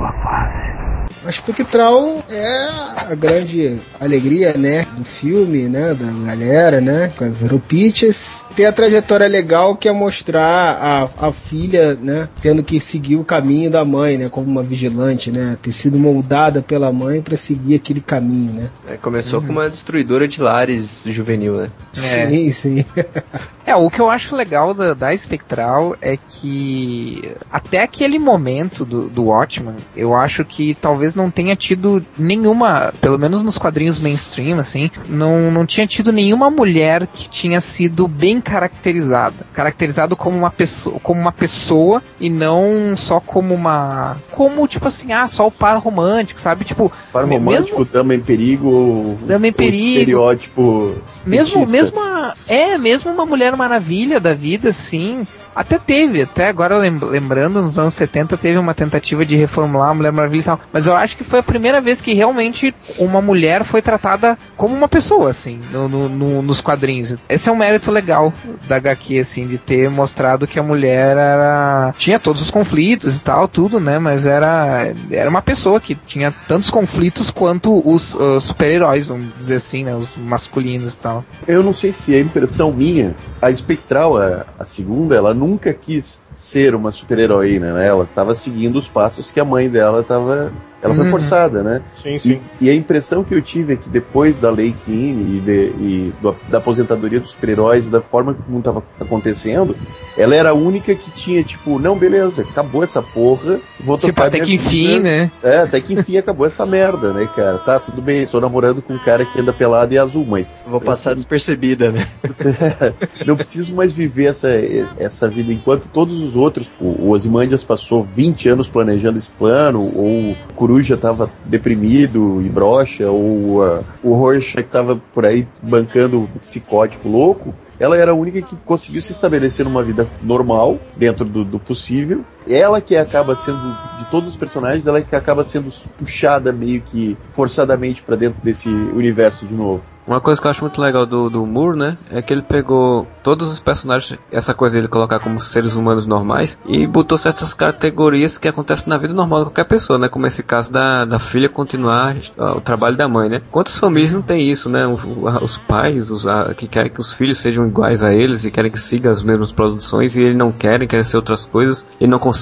A Spectral é a grande alegria, né, do filme, né, da galera, né, com as roupitas. Tem a trajetória legal que é mostrar a, a filha, né, tendo que seguir o caminho da mãe, né, como uma vigilante, né, ter sido moldada pela mãe para seguir aquele caminho, né. É, começou uhum. com uma destruidora de lares juvenil, né. Sim, é. sim. É, o que eu acho legal da, da Spectral é que até aquele momento do, do Watchman, eu acho que talvez não tenha tido nenhuma, pelo menos nos quadrinhos mainstream, assim, não, não tinha tido nenhuma mulher que tinha sido bem caracterizada. Caracterizado como uma pessoa, como uma pessoa e não só como uma. Como, tipo assim, ah, só o par romântico, sabe? Tipo. Par romântico, mesmo... dama em perigo. Dama em perigo. estereótipo Mesmo, Cientista. mesmo a- é, mesmo uma Mulher Maravilha da vida, assim. Até teve, até agora lem- lembrando, nos anos 70 teve uma tentativa de reformular a Mulher Maravilha e tal. Mas eu acho que foi a primeira vez que realmente uma mulher foi tratada como uma pessoa, assim, no- no- no- nos quadrinhos. Esse é um mérito legal da HQ, assim, de ter mostrado que a mulher era. tinha todos os conflitos e tal, tudo, né? Mas era, era uma pessoa que tinha tantos conflitos quanto os uh, super-heróis, vamos dizer assim, né? Os masculinos e tal. Eu não sei se é impressão minha, a Espectral, a, a segunda, ela nunca quis ser uma super-heroína, né? Ela tava seguindo os passos que a mãe dela tava. Ela foi Uhum. forçada, né? Sim, sim. E, e a impressão que eu tive é que depois da Lei Keane e, de- e do- da aposentadoria dos super-heróis e da forma como estava acontecendo, ela era a única que tinha, tipo, não, beleza, acabou essa porra, vou Tipo, tocar até minha que enfim, vida. né? É, até que enfim acabou essa merda, né, cara? Tá, tudo bem, estou namorando com um cara que anda pelado e azul, mas. Vou passar despercebida, né? não preciso mais viver essa, essa vida enquanto todos os outros. O, o Ozymandias passou 20 anos planejando esse plano, ou o Coruja tava deprimido e broxa, ou ah, o Rorschach tava por aí bancando psicótico louco. Ela era a única que conseguiu se estabelecer numa vida normal, dentro do, do possível. Ela que acaba sendo, de todos os personagens, ela que acaba sendo puxada meio que forçadamente pra dentro desse universo de novo. Uma coisa que eu acho muito legal do, do Moore, né? É que ele pegou todos os personagens, essa coisa dele colocar como seres humanos normais, e botou certas categorias que acontecem na vida normal de qualquer pessoa, né? Como esse caso da, da filha continuar o trabalho da mãe, né? Quantas famílias não tem isso, né? Os, os pais os, ah, que querem que os filhos sejam iguais a eles e querem que sigam as mesmas produções e eles não querem, querem ser outras coisas e não conseguem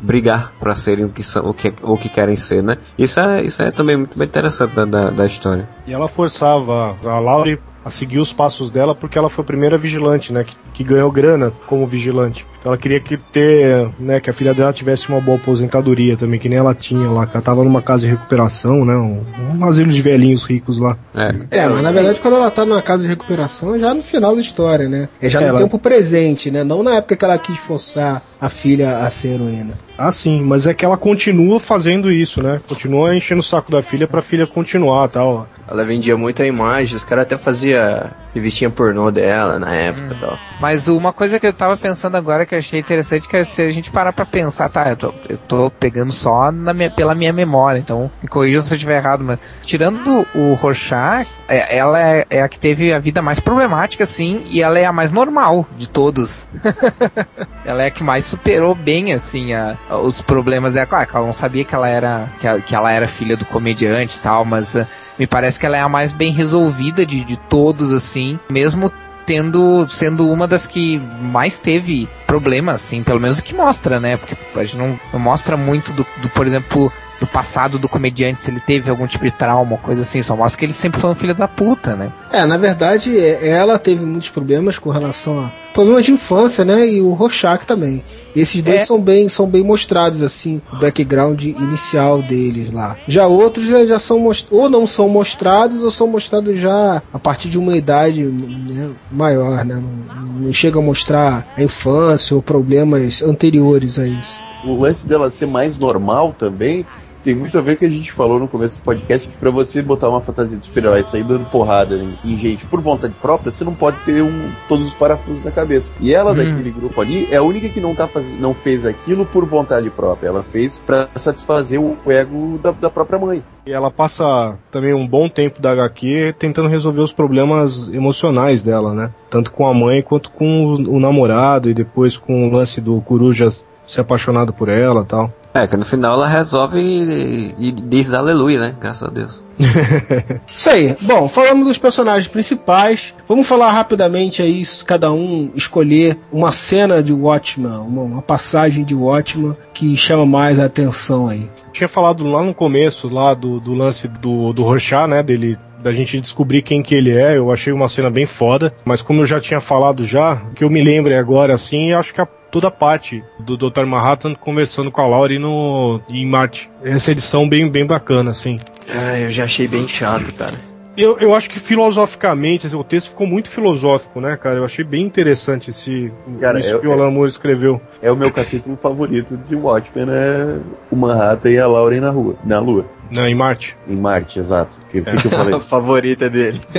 brigar para serem o que são, o que, o que querem ser, né? Isso é, isso é também muito interessante da, da, da história. E ela forçava a Laurie a seguir os passos dela porque ela foi a primeira vigilante, né? Que, que ganhou grana como vigilante. Então ela queria que ter, né, que a filha dela tivesse uma boa aposentadoria também, que nem ela tinha lá, que ela tava numa casa de recuperação, né? Um, um asilo de velhinhos ricos lá. É. É, mas na verdade quando ela tá numa casa de recuperação é já no final da história, né? É já no Ela- tempo presente, né? Não na época que ela quis forçar a filha a ser heroína. Ah, sim, mas é que ela continua fazendo isso, né? Continua enchendo o saco da filha pra filha continuar tal. Ela vendia muita imagem, os caras até faziam revistinha pornô dela na época e tal. Mas uma coisa que eu tava pensando agora que eu achei interessante que é se a gente parar pra pensar, tá, eu tô, eu tô pegando só na minha- pela minha memória, então me corrija se eu estiver errado, mas tirando o Rorschach, é- ela é, é a que teve a vida mais problemática, assim, e ela é a mais normal de todos. ela é a que mais superou bem, assim, a- a- os problemas dela. Claro que ela não sabia que ela era, que ela, que ela era filha do comediante e tal, mas ah, me parece que ela é a mais bem resolvida de, de todos, assim, mesmo tendo sendo uma das que mais teve problemas, assim, pelo menos o que mostra, né? Porque a gente não, não mostra muito do, do, por exemplo, do passado do comediante, se ele teve algum tipo de trauma, coisa assim, só mostra que ele sempre foi um filho da puta, né? É, na verdade, é- ela teve muitos problemas com relação a problemas de infância, né? E o Rorschach também. E esses dois É. são bem são bem mostrados assim, o background inicial deles lá. Já outros já, já são ou não são mostrados ou são mostrados já a partir de uma idade né, maior, né? Não, não chega a mostrar a infância ou problemas anteriores a isso. O lance dela ser mais normal também tem muito a ver com o que a gente falou no começo do podcast, que pra você botar uma fantasia de super-herói e sair dando porrada em, em gente por vontade própria, você não pode ter um, todos os parafusos na cabeça. E ela, Hum. daquele grupo ali, é a única que não, tá faz... não fez aquilo por vontade própria. Ela fez pra satisfazer o ego da, da própria mãe. E ela passa também um bom tempo da HQ tentando resolver os problemas emocionais dela, né? Tanto com a mãe quanto com o, o namorado e depois com o lance do Coruja ser apaixonado por ela e tal. É, que no final ela resolve e, e diz aleluia, né? Graças a Deus. Isso aí. Bom, falamos dos personagens principais. Vamos falar rapidamente aí, cada um escolher uma cena de Watchman, uma, uma passagem de Watchman que chama mais a atenção aí. Tinha falado lá no começo, lá do, do lance do, do Rorschach, né? Dele da gente descobrir quem que ele é, eu achei uma cena bem foda, mas como eu já tinha falado já, o que eu me lembro agora assim, eu acho que a, toda a parte do Dr. Manhattan conversando com a Laurie no em Marte. Essa edição bem bem bacana assim. Ah, eu já achei bem chato, cara. Eu, eu acho que filosoficamente, assim, o texto ficou muito filosófico, né, cara? Eu achei bem interessante esse, Cara, isso é- que o Alan Moore escreveu. É o meu capítulo favorito de Watchmen, é o Manhattan e a Lauren na rua, na lua. Não, em Marte. Em Marte, exato. O que, que, que eu falei? A favorita dele.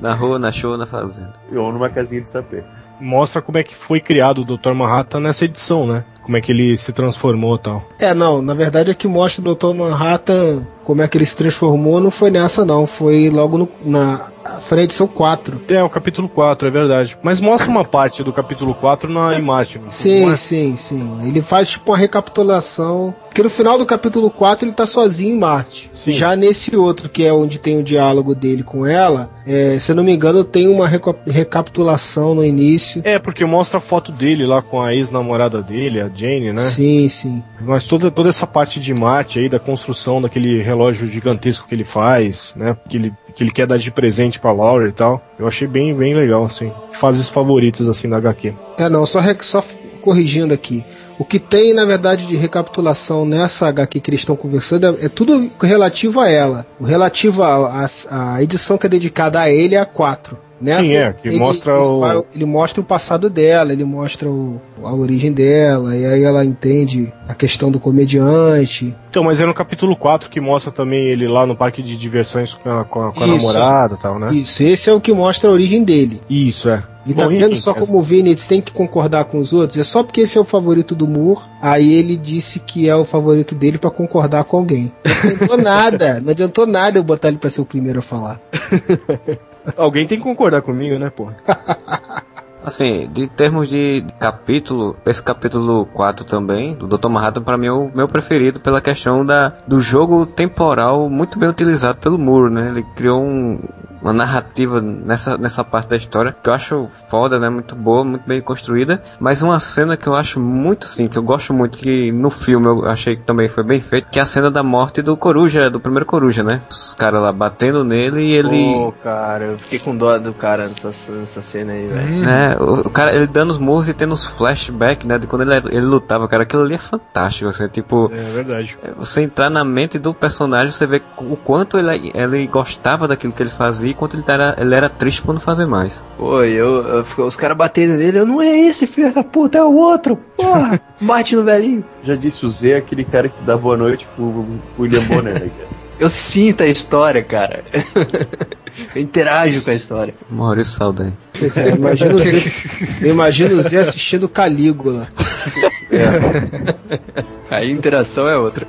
na rua, na show, na fazenda. Ou numa casinha de sapê. Mostra como é que foi criado o Dr. Manhattan nessa edição, né? Como é que ele se transformou e tal. É, não, na verdade é que mostra o Dr. Manhattan como é que ele se transformou, não foi nessa não, foi logo no, na foi na edição 4. É, o capítulo 4, é verdade. Mas mostra uma parte do capítulo 4 na, em Marte. não Sim, é? sim, sim. Ele faz tipo uma recapitulação. Porque no final do capítulo 4 ele tá sozinho em Marte. Sim. Já nesse outro, que é onde tem o diálogo dele com ela, é, se eu não me engano, tem uma reca- recapitulação no início. É, porque mostra a foto dele lá com a ex-namorada dele, a Jane, né? Sim, sim. Mas toda, toda essa parte de Marte aí, da construção daquele relógio gigantesco que ele faz, né? Que ele, que ele quer dar de presente pra Laura e tal. Eu achei bem, bem legal, assim. Fases favoritas, assim, da HQ. É, não, só, só corrigindo aqui. O que tem, na verdade, de recapitulação nessa HQ que eles estão conversando é, é tudo relativo a ela. O relativo à edição que é dedicada a ele é a 4. Nessa, Sim, é, que mostra ele, o- ele mostra o passado dela, ele mostra o- a origem dela, e aí ela entende a questão do comediante. Então, mas é no capítulo 4 que mostra também ele lá no parque de diversões com a, com a- com a Isso. namorada e tal, né? Isso, esse é o que mostra a origem dele. Isso, é. E tá Bom, vendo enfim, só essa- como o Vini tem que concordar com os outros? É só porque esse é o favorito do Moore, aí ele disse que é o favorito dele pra concordar com alguém. Não adiantou nada, não adiantou nada eu botar ele pra ser o primeiro a falar. Alguém tem que concordar comigo, né, pô? Assim, de termos de capítulo, esse capítulo 4 também, do Dr. Manhattan, pra mim é o meu preferido pela questão da, do jogo temporal muito bem utilizado pelo Moore, né? Ele criou um, uma narrativa nessa, nessa parte da história que eu acho foda, né? Muito boa, muito bem construída. Mas uma cena que eu acho muito assim, que eu gosto muito, que no filme eu achei que também foi bem feito, que é a cena da morte do Coruja, do primeiro Coruja, né? Os caras lá batendo nele e ele. Pô, cara, eu fiquei com dó do cara nessa, nessa cena aí, velho. É, o, o cara, ele dando os murros e tendo os flashbacks, né, de quando ele, ele lutava, cara, aquilo ali é fantástico, assim, tipo, É verdade. você entrar na mente do personagem, você vê o quanto ele, ele gostava daquilo que ele fazia e quanto ele era, ele era triste por não fazer mais. Pô, eu, eu os caras batendo nele, eu não é esse filho da puta, é o outro, porra, bate no velhinho. Já disse o Zé, aquele cara que dá boa noite pro William Bonner, né, cara? Eu sinto a história, cara. eu interajo com a história. Maurício Saldanha. Pois é, imagina o Zé, eu imagino o Zé assistindo Calígula. A interação é outra.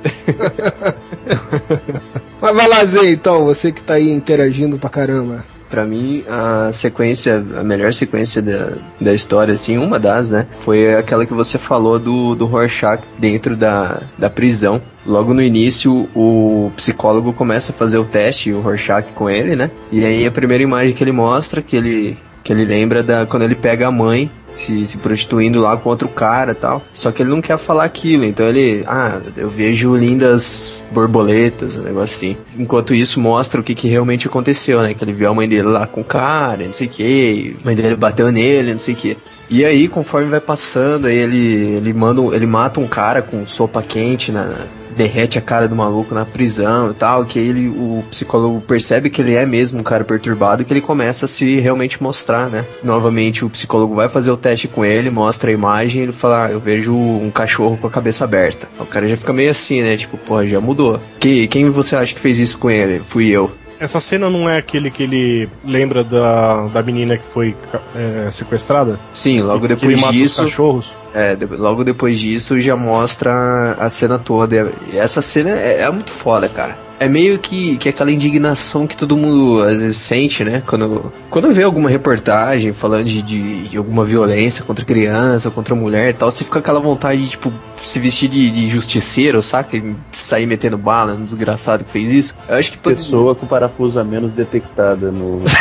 Mas vai lá, Zé, então, você que tá aí interagindo pra caramba. Pra mim, a sequência, a melhor sequência da, da história, assim, uma das, né? Foi aquela que você falou do, do Rorschach dentro da, da prisão. Logo no início, o psicólogo começa a fazer o teste, o Rorschach com ele, né? E aí a primeira imagem que ele mostra, que ele, que ele lembra da quando ele pega a mãe se, se prostituindo lá com outro cara tal. Só que ele não quer falar aquilo, então ele, ah, eu vejo lindas borboletas, um negócio assim. Enquanto isso mostra o que, que realmente aconteceu, né? Que ele viu a mãe dele lá com o cara, não sei o que, a mãe dele bateu nele, não sei o que. E aí, conforme vai passando, ele, ele manda, ele mata um cara com sopa quente na, derrete a cara do maluco na prisão e tal, que ele, o psicólogo percebe que ele é mesmo um cara perturbado que ele começa a se realmente mostrar, né? Novamente o psicólogo vai fazer o teste com ele, mostra a imagem ele fala, ah, eu vejo um cachorro com a cabeça aberta. O cara já fica meio assim, né? Tipo, porra, já mudou. Que, quem você acha que fez isso com ele? Fui eu. Essa cena não é aquele que ele lembra da, da menina que foi é, sequestrada? Sim, logo Que- que depois os disso. cachorros? É, de- logo depois disso já mostra a cena toda. Essa cena é, é muito foda, cara. É meio que, que aquela indignação que todo mundo às vezes sente, né? Quando, quando vê alguma reportagem falando de, de, de alguma violência contra criança, contra mulher e tal, você fica com aquela vontade de, tipo, se vestir de, de justiceiro, saca? E sair metendo bala no desgraçado que fez isso. Eu acho que pode- Pessoa com parafuso a menos detectada no.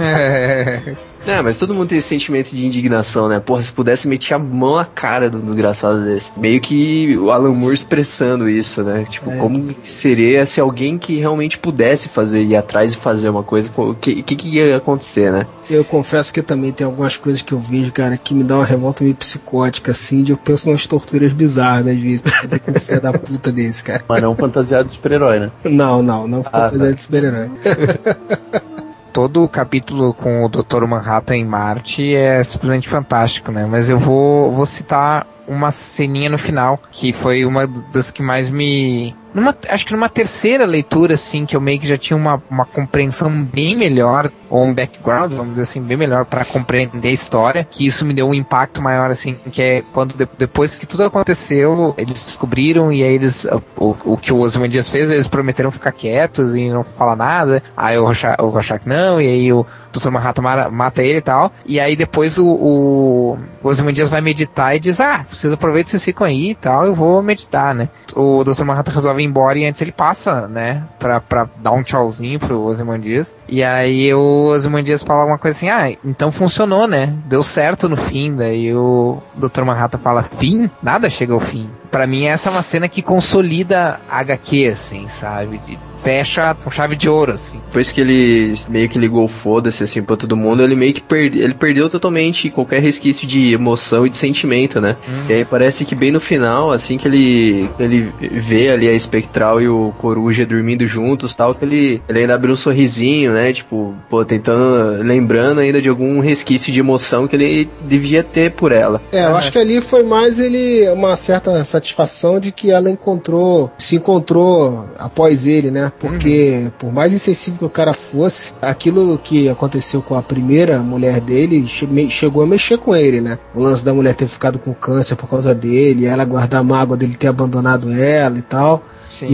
É, mas todo mundo tem esse sentimento de indignação, né? Porra, se pudesse meter a mão na cara do desgraçado desse. Meio que o Alan Moore expressando isso, né? Tipo, É. como seria se alguém que realmente pudesse fazer, ir atrás e fazer uma coisa, o que, que, que ia acontecer, né? Eu confesso que também tem algumas coisas que eu vejo, cara, que me dá uma revolta meio psicótica, assim, de eu penso nas torturas bizarras, às vezes, pra fazer com o filho da puta desse, cara. Mas não fantasiado de super-herói, né? Não, não, não Ah, fantasia tá. de super-herói. Todo o capítulo com o Dr. Manhattan em Marte é simplesmente fantástico, né? Mas eu vou, vou citar uma ceninha no final, que foi uma das que mais me. Numa, acho que numa terceira leitura, assim, que eu meio que já tinha uma, uma compreensão bem melhor, ou um background, vamos dizer assim, bem melhor para compreender a história, que isso me deu um impacto maior, assim, que é quando de- depois que tudo aconteceu, eles descobriram e aí eles, o, o que o Ozymandias fez, eles prometeram ficar quietos e não falar nada, aí o Rorschach, não, e aí o Dr. Manhattan mata ele e tal, e aí depois o, o, o Ozymandias vai meditar e diz, ah, vocês aproveitem, vocês ficam aí e tal, eu vou meditar, né. O Dr. Manhattan resolve embora e antes ele passa, né, pra, pra dar um tchauzinho pro Ozymandias, e aí o Ozymandias fala uma coisa assim, ah, então funcionou, né, deu certo no fim, daí o Dr. Manhattan fala, fim? Nada chega ao fim. Pra mim essa é uma cena que consolida a HQ, assim, sabe, de, fecha com chave de ouro, assim. Depois que ele meio que ligou o foda-se assim pra todo mundo, ele meio que perde, ele perdeu totalmente qualquer resquício de emoção e de sentimento, né? E aí parece que bem no final, assim que ele ele vê ali a espectral e o coruja dormindo juntos, tal, que ele ele ainda abriu um sorrisinho, né? Tipo, pô, tentando lembrando ainda de algum resquício de emoção que ele devia ter por ela. É, eu acho que ali foi mais ele uma certa satisfação de que ela encontrou, se encontrou após ele, né? Porque por mais insensível que o cara fosse, aquilo que aconteceu com a primeira mulher dele che- chegou a mexer com ele, né? O lance da mulher ter ficado com câncer por causa dele, ela guardar a mágoa dele ter abandonado ela e tal.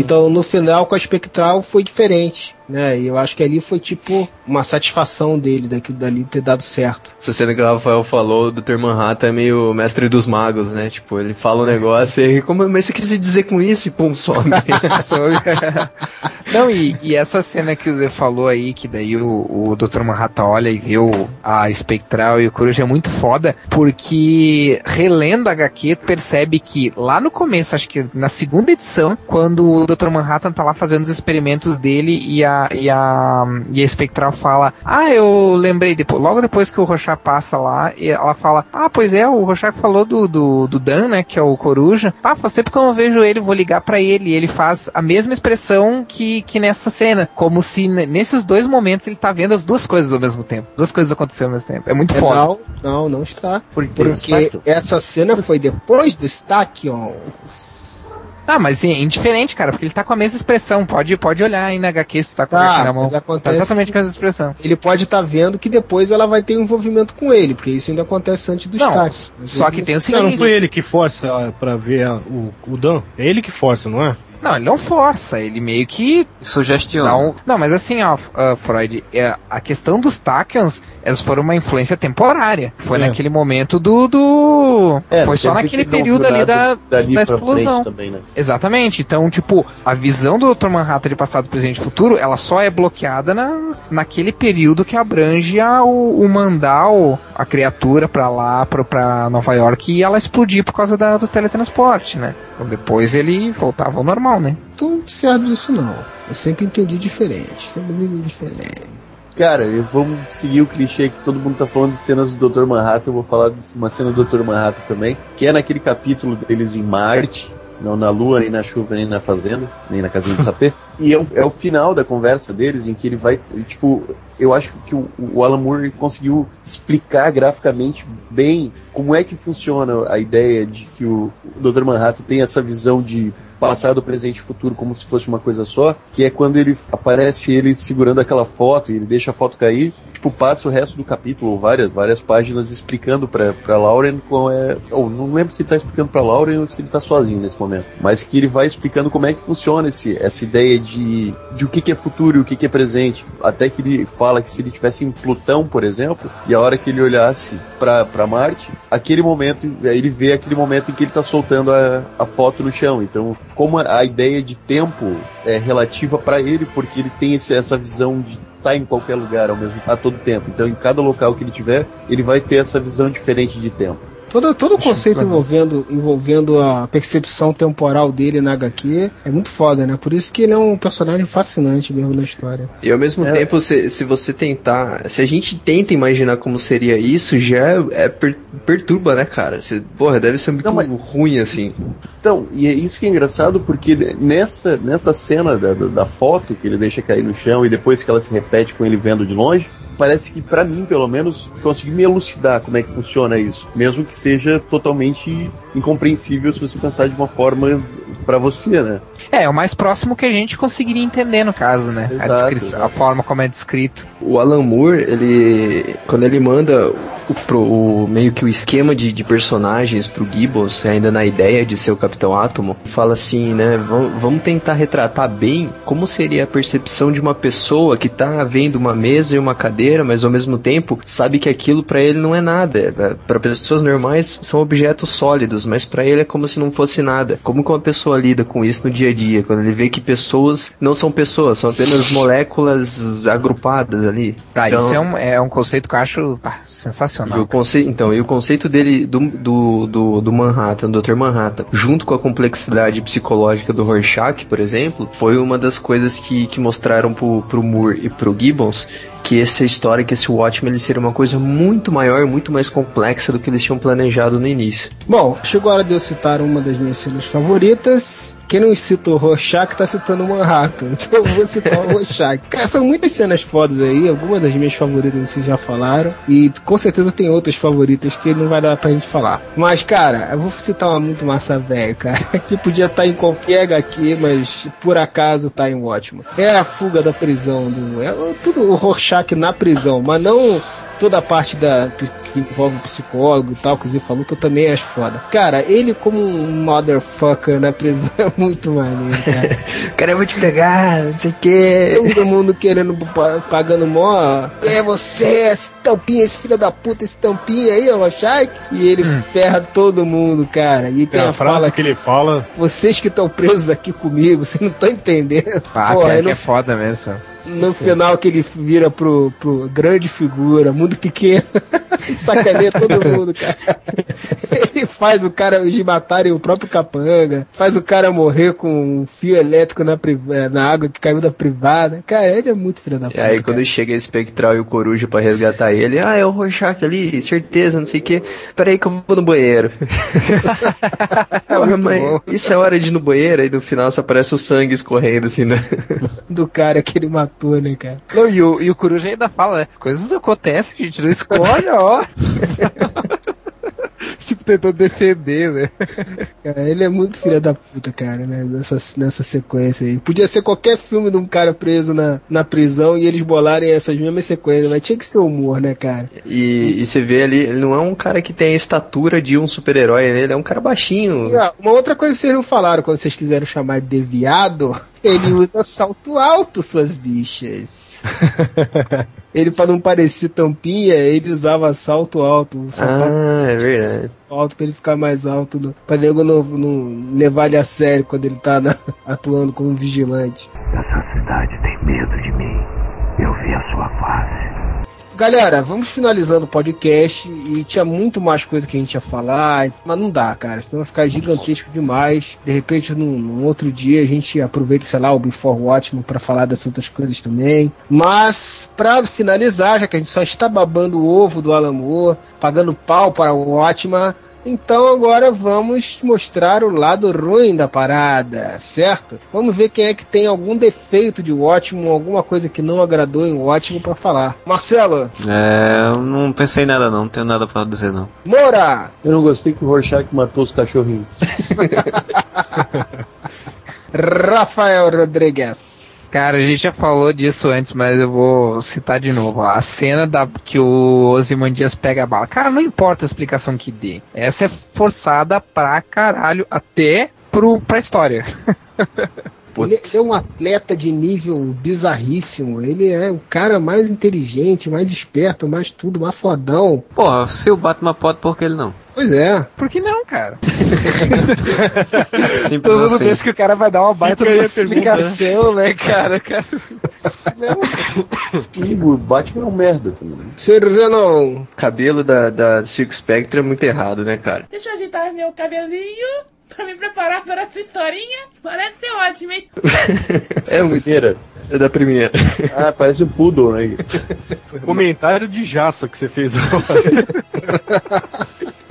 Então no final com a espectral foi diferente, né? E eu acho que ali foi tipo uma satisfação dele daquilo dali ter dado certo. Essa cena que o Rafael falou do Dr. Manhattan é meio mestre dos magos, né? Tipo, ele fala um negócio e como, mas você quis dizer com isso e pum, some. Não, e, e essa cena que o Zé falou aí, que daí o, o Dr. Manhattan olha e vê o, a espectral e o coruja é muito foda, porque relendo a HQ, percebe que lá no começo, acho que na segunda edição, quando o Dr. Manhattan tá lá fazendo os experimentos dele e a, e a, e a espectral fala: Ah, eu lembrei, depois, logo depois que o Rorschach passa lá, e ela fala: Ah, pois é, o Rorschach falou do, do, do Dan, né, que é o coruja. Ah, faz tempo que eu não vejo ele, vou ligar pra ele. E ele faz a mesma expressão que, que nessa cena, como se ne- nesses dois momentos ele tá vendo as duas coisas ao mesmo tempo. As duas coisas acontecendo ao mesmo tempo. É muito É, foda. Não, não, não está. Porque, Porque essa cena foi depois do Stackion. Ah, mas é indiferente, cara, porque ele tá com a mesma expressão. Pode, pode olhar aí na HQ se tá com Tá, a na mão. mas Tá acontece exatamente com a mesma expressão. Ele pode estar vendo que depois ela vai ter um envolvimento com ele, porque isso ainda acontece antes do Não, Stack. só que tem o Não, seguinte. não foi ele que força pra ver a- o, o Dan? É ele que força, não é? Não, ele não força, ele meio que Sugestiona. um... Não, mas assim, ó, ah, Freud, é, a questão dos Tachyons, elas foram uma influência temporária. Foi É. naquele momento do. do... É, foi só naquele período ali da, da explosão. também, né? Exatamente. Então, tipo, a visão do Dr. Manhattan de passado, presente e futuro, ela só é bloqueada na, naquele período que abrange a, o, o mandar o- a criatura pra lá, pra, pra Nova York, e ela explodir por causa da- do teletransporte, né? Então depois ele voltava ao normal, né? Tô certo disso não. Eu sempre entendi diferente. Sempre entendi diferente. Cara, eu- vamos seguir o clichê que todo mundo tá falando de cenas do Dr. Manhattan. Eu vou falar de uma cena do Dr. Manhattan também, que é naquele capítulo deles em Marte, não na Lua, nem na chuva, nem na fazenda, nem na casinha de sapê. E é o, é o final da conversa deles em que ele vai, tipo, eu acho que o, o Alan Moore conseguiu explicar graficamente bem como é que funciona a ideia de que o, o Dr. Manhattan tem essa visão de passado, presente e futuro como se fosse uma coisa só, que é quando ele aparece ele segurando aquela foto e ele deixa a foto cair, tipo, passa o resto do capítulo, várias, várias páginas explicando pra, pra Lauren qual é. Ou não lembro se ele tá explicando pra Lauren ou se ele tá sozinho nesse momento. Mas que ele vai explicando como é que funciona esse, essa ideia de, de o que, que é futuro e o que, que é presente. Até que ele fala que se ele tivesse em Plutão, por exemplo, e a hora que ele olhasse pra, pra Marte, aquele momento, aí ele vê aquele momento em que ele tá soltando a, a foto no chão. Então, como a, ideia de tempo é relativa pra ele, porque ele tem esse, essa visão de tá em qualquer lugar ao mesmo a todo tempo. Então, em cada local que ele tiver, ele vai ter essa visão diferente de tempo. Todo, todo o conceito envolvendo, envolvendo a percepção temporal dele na HQ é muito foda, né? Por isso que ele é um personagem fascinante mesmo na história. E ao mesmo É. tempo, se, se você tentar. Se a gente tenta imaginar como seria isso, já é, per- perturba, né, cara? Você, porra, deve ser muito ruim assim. Então, e é isso que é engraçado, porque nessa, nessa cena da, da, da foto que ele deixa cair no chão e depois que ela se repete com ele vendo de longe, parece que pra mim, pelo menos, consegui me elucidar como é que funciona isso, mesmo que seja totalmente incompreensível se você pensar de uma forma pra você, né? É, é o mais próximo que a gente conseguiria entender no caso, né? a, Exato, exato. a forma como é descrito. O Alan Moore, ele. Quando ele manda o, pro- o- meio que o esquema de, de personagens pro Gibbons, ainda na ideia de ser o Capitão Átomo, fala assim, né? "Vam- Vamos tentar retratar bem como seria a percepção de uma pessoa que tá vendo uma mesa e uma cadeira, mas ao mesmo tempo sabe que aquilo pra ele não é nada. Para pessoas normais são objetos sólidos, mas pra ele é como se não fosse nada. Como que uma pessoa lida com isso no dia a dia? Quando ele vê que pessoas não são pessoas, são apenas moléculas agrupadas ali. Ah, Então- isso é um, é um conceito que eu acho ah, e sensacional. o conceito, então, e o conceito dele do, do, do, do Manhattan, do Dr. Manhattan, junto com a complexidade psicológica do Rorschach, por exemplo, foi uma das coisas que, que mostraram pro, pro Moore e pro Gibbons que essa história, que esse Watchmen, ele seria uma coisa muito maior, muito mais complexa do que eles tinham planejado no início. Bom, chegou a hora de eu citar uma das minhas cenas favoritas. Quem não cita o Rorschach tá citando o Manhattan. Então eu vou citar o Rorschach. Cara, são muitas cenas fodas aí. Algumas das minhas favoritas vocês já falaram. E com certeza tem outras favoritas que não vai dar pra gente falar. Mas, cara, eu vou citar uma muito massa velho, cara. Que podia estar em qualquer HQ, mas por acaso tá em Watchmen. É a fuga da prisão do. É tudo o Rorschach na prisão, mas não toda a parte da que envolve o psicólogo e tal, que você falou que eu também acho foda. Cara, ele como um motherfucker na prisão é muito maneiro, cara. Cara, eu vou te pegar, não sei o que. Todo mundo querendo, pa- pagando mó. É você, esse tampinha, esse filho da puta, esse tampinha aí, ó, Shaq. E ele ferra todo mundo, cara. E tem Tem a a frase fala que ele fala. vocês que estão presos aqui comigo, vocês não estão entendendo. Ah, Porra, aí que no, é foda mesmo. No final que ele vira pro, pro grande figura, mundo pequeno, e sacaneia todo mundo, cara. Ele faz o cara de matarem o próprio capanga, faz o cara morrer com um fio elétrico na, eh, na água que caiu da privada. Cara, ele é muito filho da E puta. aí quando chega a Espectral e o Coruja pra resgatar ele, ah, é o Rorschach ali, certeza, não sei o que. Peraí que eu vou no banheiro. Muito Mas bom. isso é hora de ir no banheiro, aí no final só aparece o sangue escorrendo assim, né? Do cara que ele matou, né, cara? Não, e, o, e o Coruja ainda fala, né? Coisas acontecem gente não escolhe, ó. tipo, tentando defender, né? Cara, ele é muito filho da puta, cara, né? Nessa, nessa sequência aí. Podia ser qualquer filme de um cara preso na, na prisão e eles bolarem essas mesmas sequências, mas tinha que ser humor, né, cara? E, e você vê ali, ele não é um cara que tem a estatura de um super-herói, né? Ele é um cara baixinho. Ó, uma outra coisa que vocês não falaram quando vocês quiseram chamar de viado, ele usa salto alto, suas bichas. ele, pra não parecer tampinha, ele usava salto alto. Sapato Ah, é verdade. alto pra ele ficar mais alto, no, pra nego não, não levar ele a sério quando ele tá na- atuando como vigilante. Essa cidade tem medo de mim. Eu vi a sua face. Galera, vamos finalizando o podcast e tinha muito mais coisa que a gente ia falar, mas não dá, cara, senão vai ficar gigantesco demais. De repente, num, num outro dia, a gente aproveita, sei lá, o Before Watchmen para falar dessas outras coisas também. Mas, pra finalizar, já que a gente só está babando o ovo do Alan Moore, pagando pau para o Watchmen, então agora vamos mostrar o lado ruim da parada, certo? Vamos ver quem é que tem algum defeito de Watchmen, alguma coisa que não agradou em Watchmen para falar. Marcelo, É, eu não pensei em nada não, não tenho nada pra dizer não. Moura, Eu não gostei que o Rorschach matou os cachorrinhos. Rafael Rodrigues. Cara, a gente já falou disso antes, mas eu vou citar de novo. A cena da que o Ozymandias pega a bala. Cara, não importa a explicação que dê. Essa é forçada pra caralho até pro, pra história. Ele, ele é um atleta de nível bizarríssimo. Ele é o cara mais inteligente, mais esperto, mais tudo, mais fodão. Porra, se o Batman pode, por que ele não? Pois é. Por que não, cara? Simples Todo mundo assim. pensa que o cara vai dar uma baita de explicação, né, cara? cara? E o Batman é um merda também. Senhor Zenon. O cabelo da, da Silk Spectre é muito errado, né, cara? Deixa eu ajeitar meu cabelinho pra me preparar para essa historinha. Parece ser ótimo, hein? É a primeira. É da primeira. Ah, parece um poodle, né? Comentário de jaça que você fez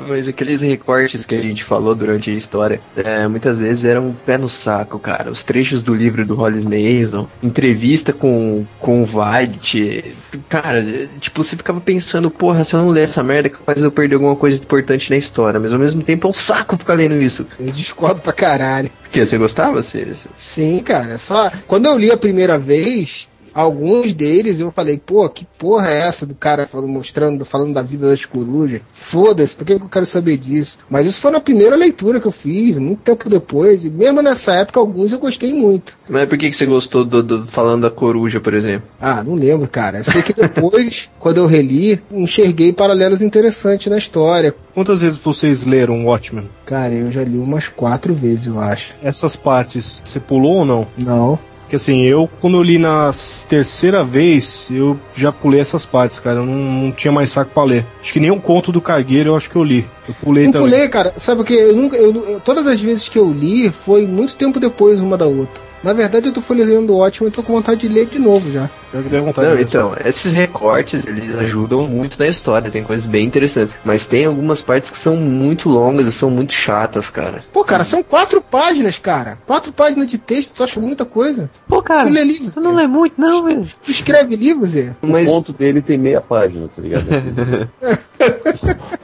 Mas aqueles recortes que a gente falou durante a história, é, muitas vezes eram um pé no saco, cara. Os trechos do livro do Hollis Mason, entrevista com, com o White. Cara, tipo, você ficava pensando, porra, se eu não ler essa merda, é capaz eu perder alguma coisa importante na história. Mas ao mesmo tempo é um saco ficar lendo isso. Eu discordo pra caralho. Porque você gostava, Sirius? Sim, cara. Só quando eu li a primeira vez, alguns deles eu falei, pô, que porra é essa do cara falando, mostrando, falando da vida das corujas? Foda-se, por que, que eu quero saber disso? Mas isso foi na primeira leitura que eu fiz, muito tempo depois, e mesmo nessa época, alguns eu gostei muito. Mas por que, que você gostou do, do- falando da coruja, por exemplo? Ah, não lembro, cara. Eu sei que depois, quando eu reli, enxerguei paralelos interessantes na história. Quantas vezes vocês leram Watchmen? Cara, eu já li umas quatro vezes, eu acho. Essas partes, você pulou ou não? Não. Porque assim, eu quando eu li na terceira vez, eu já pulei essas partes, cara. Eu não, não tinha mais saco pra ler. Acho que nem um conto do Cargueiro eu acho que eu li. Eu pulei Não também. pulei, cara. Sabe porque eu nunca. eu- todas as vezes que eu li foi muito tempo depois uma da outra. Na verdade, eu tô folheando ótimo e tô com vontade de ler de novo já. Eu que dei vontade Não, de ler. então, esses recortes, eles ajudam muito na história, tem coisas bem interessantes. Mas tem algumas partes que são muito longas e são muito chatas, cara. Pô, cara, são quatro páginas, cara. Quatro páginas de texto, tu acha muita coisa? Pô, cara, Tu lê livros? eu não lê muito, não, velho. Tu escreve livros, Zé? O Mas- ponto dele tem meia página, tá ligado?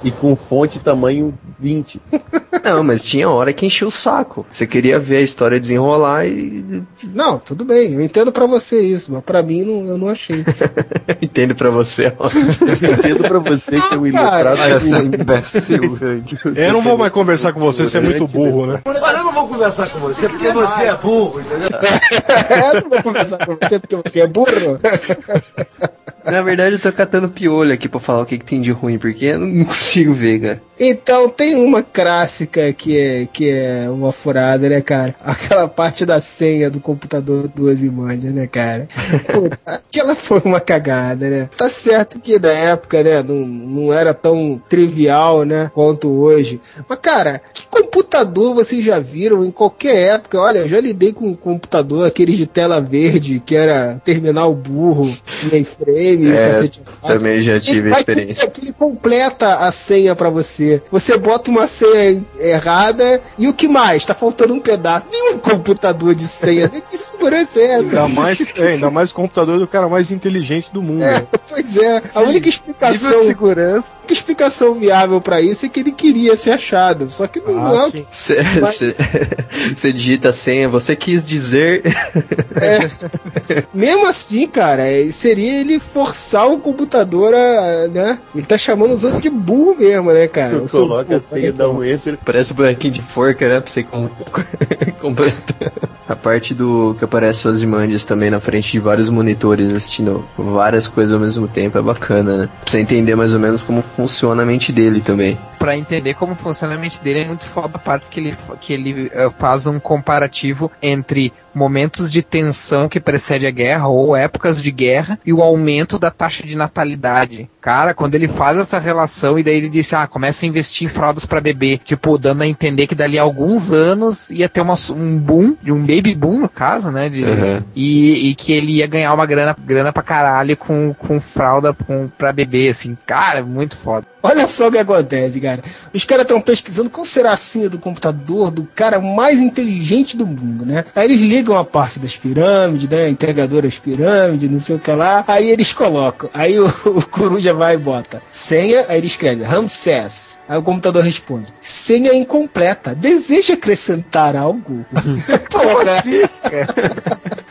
e com fonte tamanho 20. Não, mas tinha hora que enchia o saco. Você queria ver a história desenrolar e. Não, tudo bem. Eu entendo pra você isso, mas pra mim não, eu não achei. Entendo pra você, ó. Eu entendo pra você que é um ilustrado. Olha, seu ruim. imbecil. Eu não vou mais conversar com você, você é muito burro, né? Mas eu não vou conversar com você porque você é burro, entendeu? eu não vou conversar com você porque você é burro. Na verdade, eu tô catando piolho aqui pra falar o que, que tem de ruim, porque eu não consigo ver, cara. Então, tem uma clássica que é, que é uma furada, né, cara? Aquela parte da senha do computador do Ozymandias, né, cara? Aquela foi uma cagada, né? Tá certo que na época, né, não, não era tão trivial, né, quanto hoje. Mas, cara, que computador vocês já viram em qualquer época? Olha, eu já lidei com um computador, aqueles de tela verde, que era terminal burro, mainframe, É, cacete. Também já Ele tive vai- experiência. que ele completa a senha pra você. Você bota uma senha errada e o que mais? Tá faltando um pedaço. Nenhum computador de senha. Que segurança é essa? Ainda mais, é, ainda mais o computador do cara mais inteligente do mundo. É, pois é. A única explicação, segurança. a única explicação viável pra isso é que ele queria ser achado. Só que não, Ah, é o Você digita a senha, você quis dizer. Mesmo assim, cara, é, seria ele forçar o computador a, né? Ele tá chamando os outros de burro mesmo, né, cara? Tu coloca a burro, senha, dá um enter. Parece um bonequinho de forca, né? Pra você com... completar. A parte do que aparece os imandias também na frente de vários monitores assistindo várias coisas ao mesmo tempo é bacana, né? Pra você entender mais ou menos como funciona a mente dele também. Pra entender como funciona a mente dele é muito foda a parte que ele, que ele eh, faz um comparativo entre momentos de tensão que precede a guerra ou épocas de guerra e o aumento da taxa de natalidade. Cara, quando ele faz essa relação e daí ele disse, ah, começa a investir em fraldas pra bebê, tipo, dando a entender que dali a alguns anos ia ter uma, um boom, de um baby boom no caso, né, de, Uhum. e, e que ele ia ganhar uma grana, grana pra caralho com, com fralda com, pra bebê, assim, cara, muito foda. Olha só o que acontece, cara. Os caras estão pesquisando qual será a senha do computador do cara mais inteligente do mundo, né? Aí eles ligam a parte das pirâmides, né? Entregadoras pirâmides, não sei o que lá. Aí eles colocam. Aí o, o coruja vai e bota senha. Aí ele escreve Ramsés. Aí o computador responde: senha incompleta. Deseja acrescentar algo? Porra.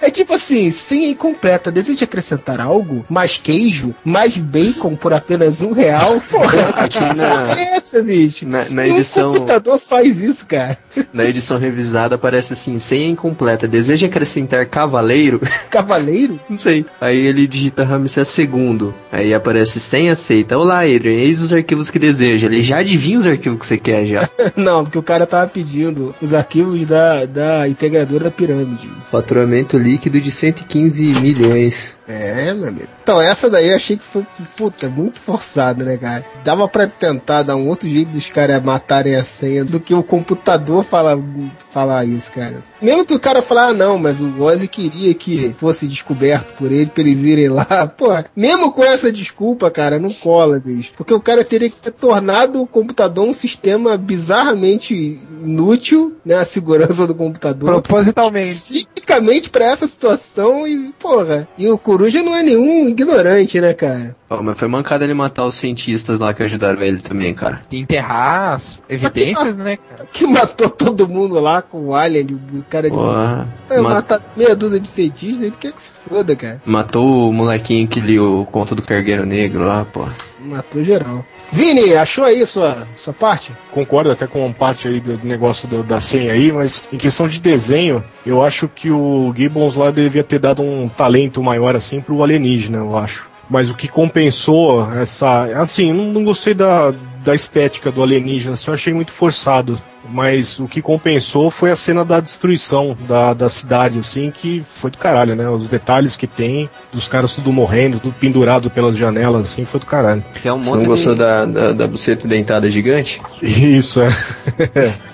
É tipo assim, senha incompleta. Deseja acrescentar algo? Mais queijo? Mais bacon por apenas um real? Porra, que porra é essa, bicho? Na, na edição. computador faz isso, cara. na edição revisada aparece assim, senha incompleta, deseja acrescentar cavaleiro? Cavaleiro? Não sei. Aí ele digita Ramsés II. Aí aparece senha aceita. Olá, Adrian, eis os arquivos que deseja. Ele já adivinha os arquivos que você quer já. Não, porque o cara tava pedindo os arquivos da, da integradora pirâmide. Faturamento líquido de 115 milhões. É, meu amigo. Então, essa daí eu achei que foi, puta, muito forçada, né, cara? Dava pra tentar dar um outro jeito dos caras matarem a senha do que o computador falar falar isso, cara. Mesmo que o cara falar, ah, não, mas o Ozzy queria que fosse descoberto por ele, pra eles irem lá. Pô, mesmo com essa desculpa, cara, não cola, bicho. Porque o cara teria que ter tornado o computador um sistema bizarramente inútil, né? A segurança do computador. Propositalmente. Especificamente pra essa situação e, porra. E o Coruja não é nenhum ignorante, né, cara? Ó, mas foi mancada ele matar os cientistas lá que ajudaram ele também, cara. Enterrar as evidências, né, cara? Que matou todo mundo lá com o Alien, o cara de Porra. Tá, Ma- Matar meia dúzia de cientistas, ele quer que se foda, cara. Matou o molequinho que lia o conto do Cargueiro Negro lá, pô. Matou geral. Vini, achou aí sua, sua parte? Concordo até com parte aí do negócio do- da senha aí, mas em questão de desenho, eu acho que o Gibbons lá devia ter dado um talento maior assim pro alienígena, eu acho. Mas o que compensou essa. Assim, não, não gostei da, da estética do alienígena, assim, eu achei muito forçado. Mas o que compensou foi a cena da destruição da, da cidade, assim, que foi do caralho, né? Os detalhes que tem, dos caras tudo morrendo, tudo pendurado pelas janelas, assim, foi do caralho. Que é um Você não gostou de da, da, da buceta dentada gigante? Isso, é.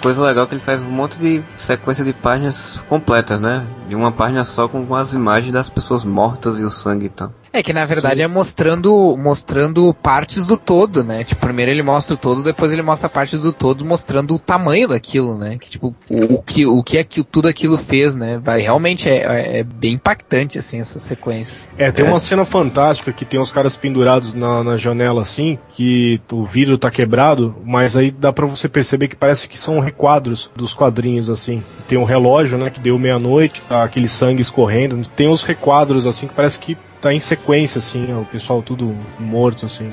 coisa legal que ele faz um monte de sequência de páginas completas, né? De uma página só com as imagens das pessoas mortas e o sangue e tal. É que na verdade é mostrando mostrando partes do todo, né? Tipo, primeiro ele mostra o todo, depois ele mostra partes do todo mostrando o tamanho daquilo, né? Que tipo, o, o que o que é que tudo aquilo fez, né? Vai realmente é, é- é bem impactante assim essas sequências. É, tem É. uma cena fantástica que tem os caras pendurados na, na janela assim, que o vidro tá quebrado, mas aí dá pra você perceber que parece que são requadros dos quadrinhos assim. Tem um relógio, né, que deu meia-noite, tá aquele sangue escorrendo. Tem os requadros assim que parece que tá em sequência assim, ó, o pessoal tudo morto assim.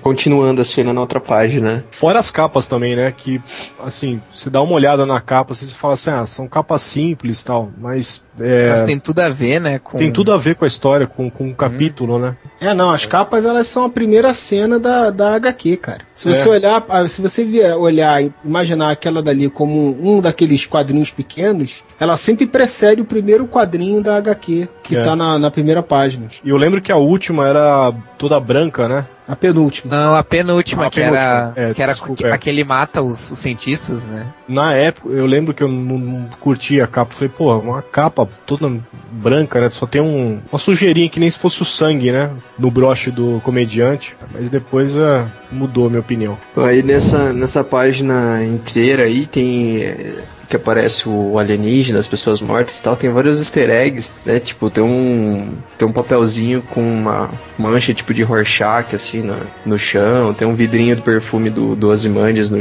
Continuando a cena na outra página. Fora as capas também, né, que assim, você dá uma olhada na capa, assim, você fala assim, ah, são capas simples e tal, mas é, Mas tem tudo a ver, né? Com... tem tudo a ver com a história, com, com o capítulo, né? É, não, as capas elas são a primeira cena da, da HQ, cara. Se É. você olhar, ah, se você vier olhar e imaginar aquela dali como um daqueles quadrinhos pequenos, ela sempre precede o primeiro quadrinho da HQ, que É. tá na, na primeira página. E eu lembro que a última era toda branca, né? A penúltima. Não, a penúltima, A que era, penúltima, é, que era desculpa, é. aquele mata os, os cientistas, né? Na época, eu lembro que eu não, não curti a capa. Falei, pô, uma capa toda branca, né? Só tem um, uma sujeirinha que nem se fosse o sangue, né? No broche do comediante. Mas depois é, mudou a minha opinião. Aí nessa, nessa página inteira aí tem. É, Que aparece o alienígena, as pessoas mortas e tal, tem vários easter eggs, né? Tipo, tem um. Tem um papelzinho com uma mancha tipo de Rorschach assim no, no chão, tem um vidrinho do perfume do, do Ozymandias no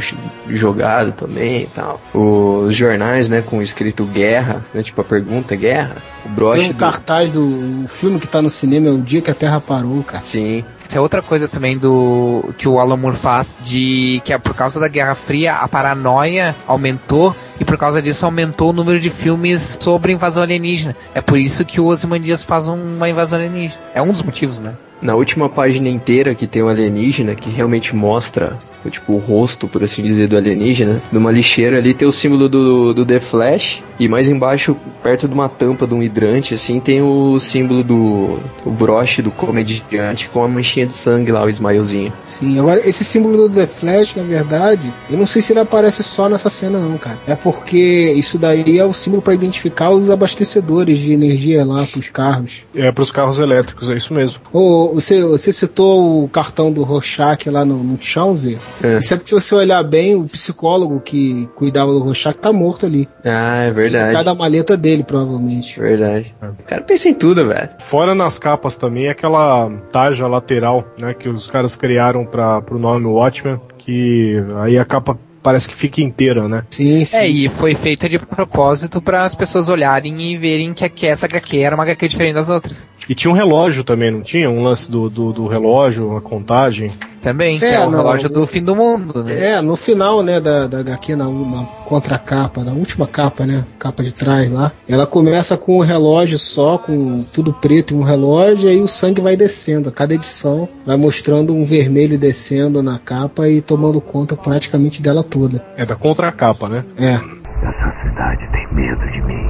jogado também e tal. Os jornais, né, com escrito guerra, né? Tipo a pergunta guerra. O broche Tem um do- cartaz do filme que tá no cinema, é o dia que a Terra parou, cara. Sim. Isso é outra coisa também do que o Alan Moore faz, de que é por causa da Guerra Fria a paranoia aumentou e por causa disso aumentou o número de filmes sobre invasão alienígena. É por isso que o Ozymandias faz uma invasão alienígena. É um dos motivos, né? Na última página inteira que tem o alienígena, que realmente mostra tipo, o rosto, por assim dizer, do alienígena, numa lixeira ali tem o símbolo do, do The Flash, e mais embaixo, perto de uma tampa de um hidrante, assim, tem o símbolo do o broche do comediante com a manchinha de sangue lá, o smilezinho. Sim, agora esse símbolo do The Flash, na verdade, eu não sei se ele aparece só nessa cena não, cara. É porque isso daí é o símbolo para identificar os abastecedores de energia lá pros carros. É pros carros elétricos, é isso mesmo. Ô, você, você citou o cartão do Rorschach lá no, no Zé? É. É porque se você olhar bem, o psicólogo que cuidava do Rorschach tá morto ali. Ah, é verdade. Cada maleta dele, provavelmente. Verdade. O cara pensa em tudo, velho. Fora nas capas também, aquela tarja lateral, né, que os caras criaram para pro nome Watchmen, que aí a capa parece que fica inteira, né? Sim, sim. É, e foi feita de propósito para as pessoas olharem e verem que, que essa HQ era uma HQ diferente das outras. E tinha um relógio também, não tinha? Um lance do, do, do relógio, uma contagem. Também, que É, é o não, relógio o- do fim do mundo, né? É, no final, né, da, da HQ, na, na contracapa, na última capa, né, capa de trás lá, ela começa com um relógio só, com tudo preto e um relógio, e aí o sangue vai descendo. A cada edição vai mostrando um vermelho descendo na capa e tomando conta praticamente dela toda. É da contracapa, né? É. Essa cidade tem medo de mim.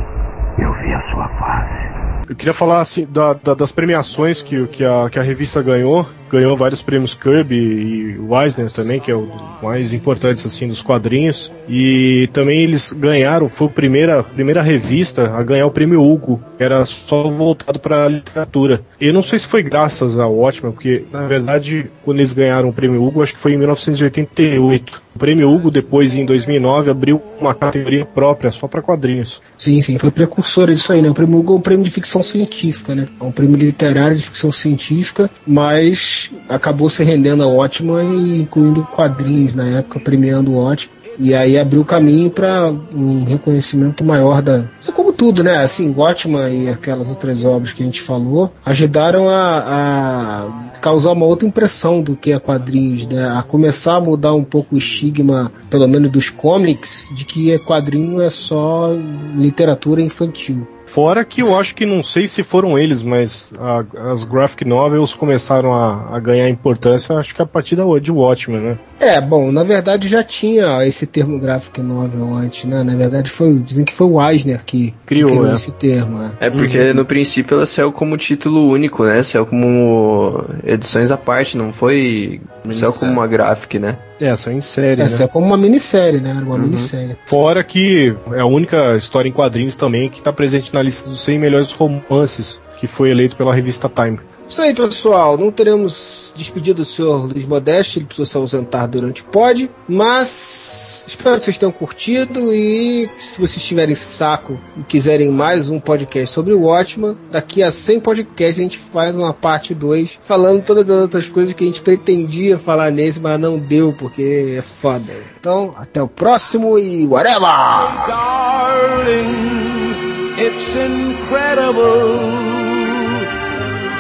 Eu vi a sua face. Eu queria falar assim, da- da- das premiações que, que, a, que a revista ganhou. Ganhou vários prêmios Kirby e o Eisner também, que é o mais importantes assim dos quadrinhos. E também eles ganharam, foi a primeira, primeira revista a ganhar o prêmio Hugo, que era só voltado para literatura. Eu não sei se foi graças ao Watchmen, porque na verdade quando eles ganharam o prêmio Hugo, acho que foi em 1988. O prêmio Hugo depois em 2009 abriu uma categoria própria só para quadrinhos. Sim, sim, foi precursora disso aí, né? O prêmio Hugo é um prêmio de ficção científica, né? É um prêmio literário de ficção científica, mas acabou se rendendo ao Watchman e incluindo quadrinhos na época, premiando o Watchman. E aí abriu caminho para um reconhecimento maior da. É como tudo, né? Assim, Watchman e aquelas outras obras que a gente falou ajudaram a, a causar uma outra impressão do que é quadrinhos, né? A começar a mudar um pouco o estigma, pelo menos dos comics, de que é quadrinho é só literatura infantil. Fora que eu acho que não sei se foram eles, mas a- as graphic novels começaram a, a ganhar importância, acho que a partir da, de Watchmen, né? É, bom, na verdade já tinha esse termo graphic novel antes, né? Na verdade foi, dizem que foi o Eisner que que Criou, é. esse termo. É. É porque no princípio ela saiu como título único, né? Saiu como edições à parte, não foi. Saiu como uma graphic, né? É, só em série, Essa né? é como uma minissérie, né? Uma Uhum. minissérie. Fora que é a única história em quadrinhos também que está presente na lista dos 100 melhores romances, que foi eleito pela revista Time. Isso aí, pessoal. Não teremos despedido do senhor Luiz Modeste, ele precisou se ausentar durante o pod, mas espero que vocês tenham curtido e se vocês tiverem saco e quiserem mais um podcast sobre o Watchman, daqui a 100 podcasts a gente faz uma parte 2 falando todas as outras coisas que a gente pretendia falar nesse, mas não deu porque é foda. Então, até o próximo e whatever! Darling, it's incredible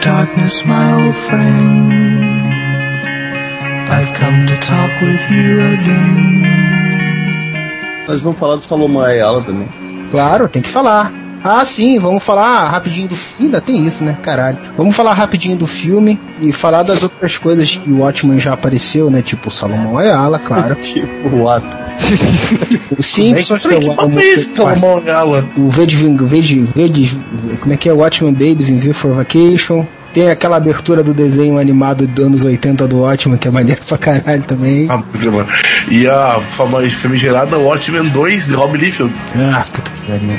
Darkness, my old friend. I've come to talk with you again. Nós vamos falar do Salomão Ayala também. Claro, tem que falar. Ah, sim, vamos falar rapidinho do filme. Ainda tem isso, né? Caralho. Vamos falar rapidinho do filme e falar das outras coisas que o Watchman já apareceu, né? Tipo o Salomão Ayala, claro. tipo o Astro. o Simpsons, que é o, o, Salomão Ayala. o V de, v de, v de, Como é que é? Watchman Babies in V for Vacation. Tem aquela abertura do desenho animado dos anos 80 do Watchman, que é maneiro pra caralho também. Ah. E a famosa famigerada Watchmen 2 de Rob Liefeld. Ah, puta que pariu.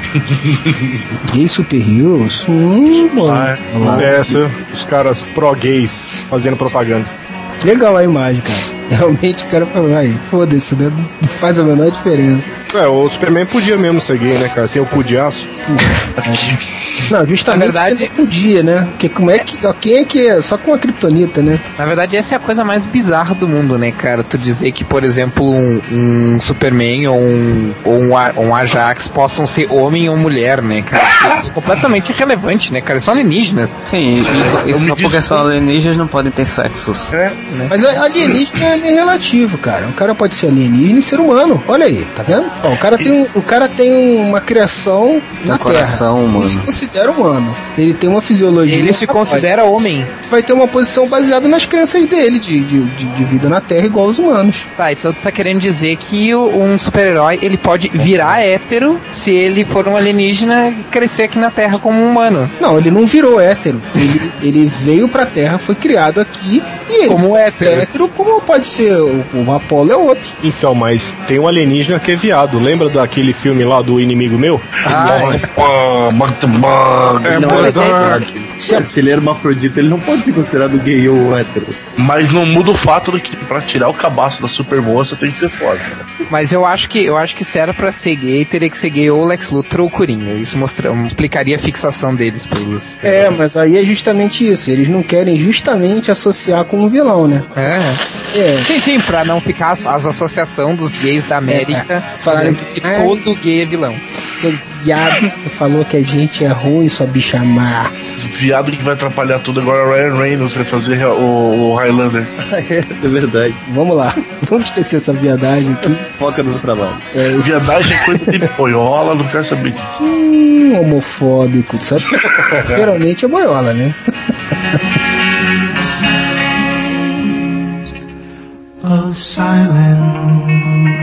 Gay Super Heroes? Hum, mano. Ah, lá. é, essa, os caras pró-gays fazendo propaganda. Legal a imagem, cara. Realmente o cara falou, aí, foda-se, né? Não faz a menor diferença. É, o Superman podia mesmo ser gay, né, cara? Tem o cu de aço. Não, justamente Na verdade- ele podia, né? Porque como é que. Quem é que é? Só com a Kryptonita, né? Na verdade, essa é a coisa mais bizarra do mundo, né, cara? Tu dizer que, por exemplo, um, um Superman ou um, ou um, um Ajax possam ser homem ou mulher, né, cara? Isso é completamente irrelevante, né, cara? São alienígenas. Sim, e, e só porque são alienígenas não podem ter sexos. É, Mas a- alienígena é relativo, cara. O cara pode ser alienígena e ser humano. Olha aí, tá vendo? Ó, o, cara tem, um- o cara tem uma criação na Um Terra. coração Ele se humano. considera humano. Ele tem uma fisiologia. Ele se capaz. considera homem. Vai ter uma posição baseada nas crenças dele de, de, de, de vida na Terra igual os humanos. Tá, então tu tá querendo dizer que o- um super-herói ele pode virar hétero se ele for um alienígena e crescer aqui na Terra como um humano. Não, ele não virou hétero. Ele, ele veio pra Terra, foi criado aqui e ele Como hétero. hétero, como pode ser o, o Apolo é outro. Então, mas tem um alienígena que é viado. Lembra daquele filme lá do Inimigo Meu? Ah, Opa, muito bom. É, Não, mas mas é- Se, se ele é hermafrodita, ele não pode ser considerado gay ou hétero. Mas não muda o fato de que pra tirar o cabaço da super moça tem que ser foda. né? Mas eu acho que eu acho que se era pra ser gay, teria que ser gay ou Lex Luthor ou Coringa. Isso mostra, explicaria a fixação deles pelos. É, mas aí é justamente isso. Eles não querem justamente associar com o vilão, né? É. É. Sim, sim, pra não ficar as, as associações dos gays da América Falaram falando que que- todo gay é vilão. Seu viado, você falou que a gente é ruim, sua bicha má. Viado que vai atrapalhar tudo agora, o Ryan Reynolds vai fazer o, o Highlander. é, é verdade. Vamos lá, vamos tecer essa viadagem aqui. Foca no trabalho. É, Viadagem é coisa de boiola, não quero saber disso. hum, homofóbico, sabe? que Geralmente é boiola, né? of silence.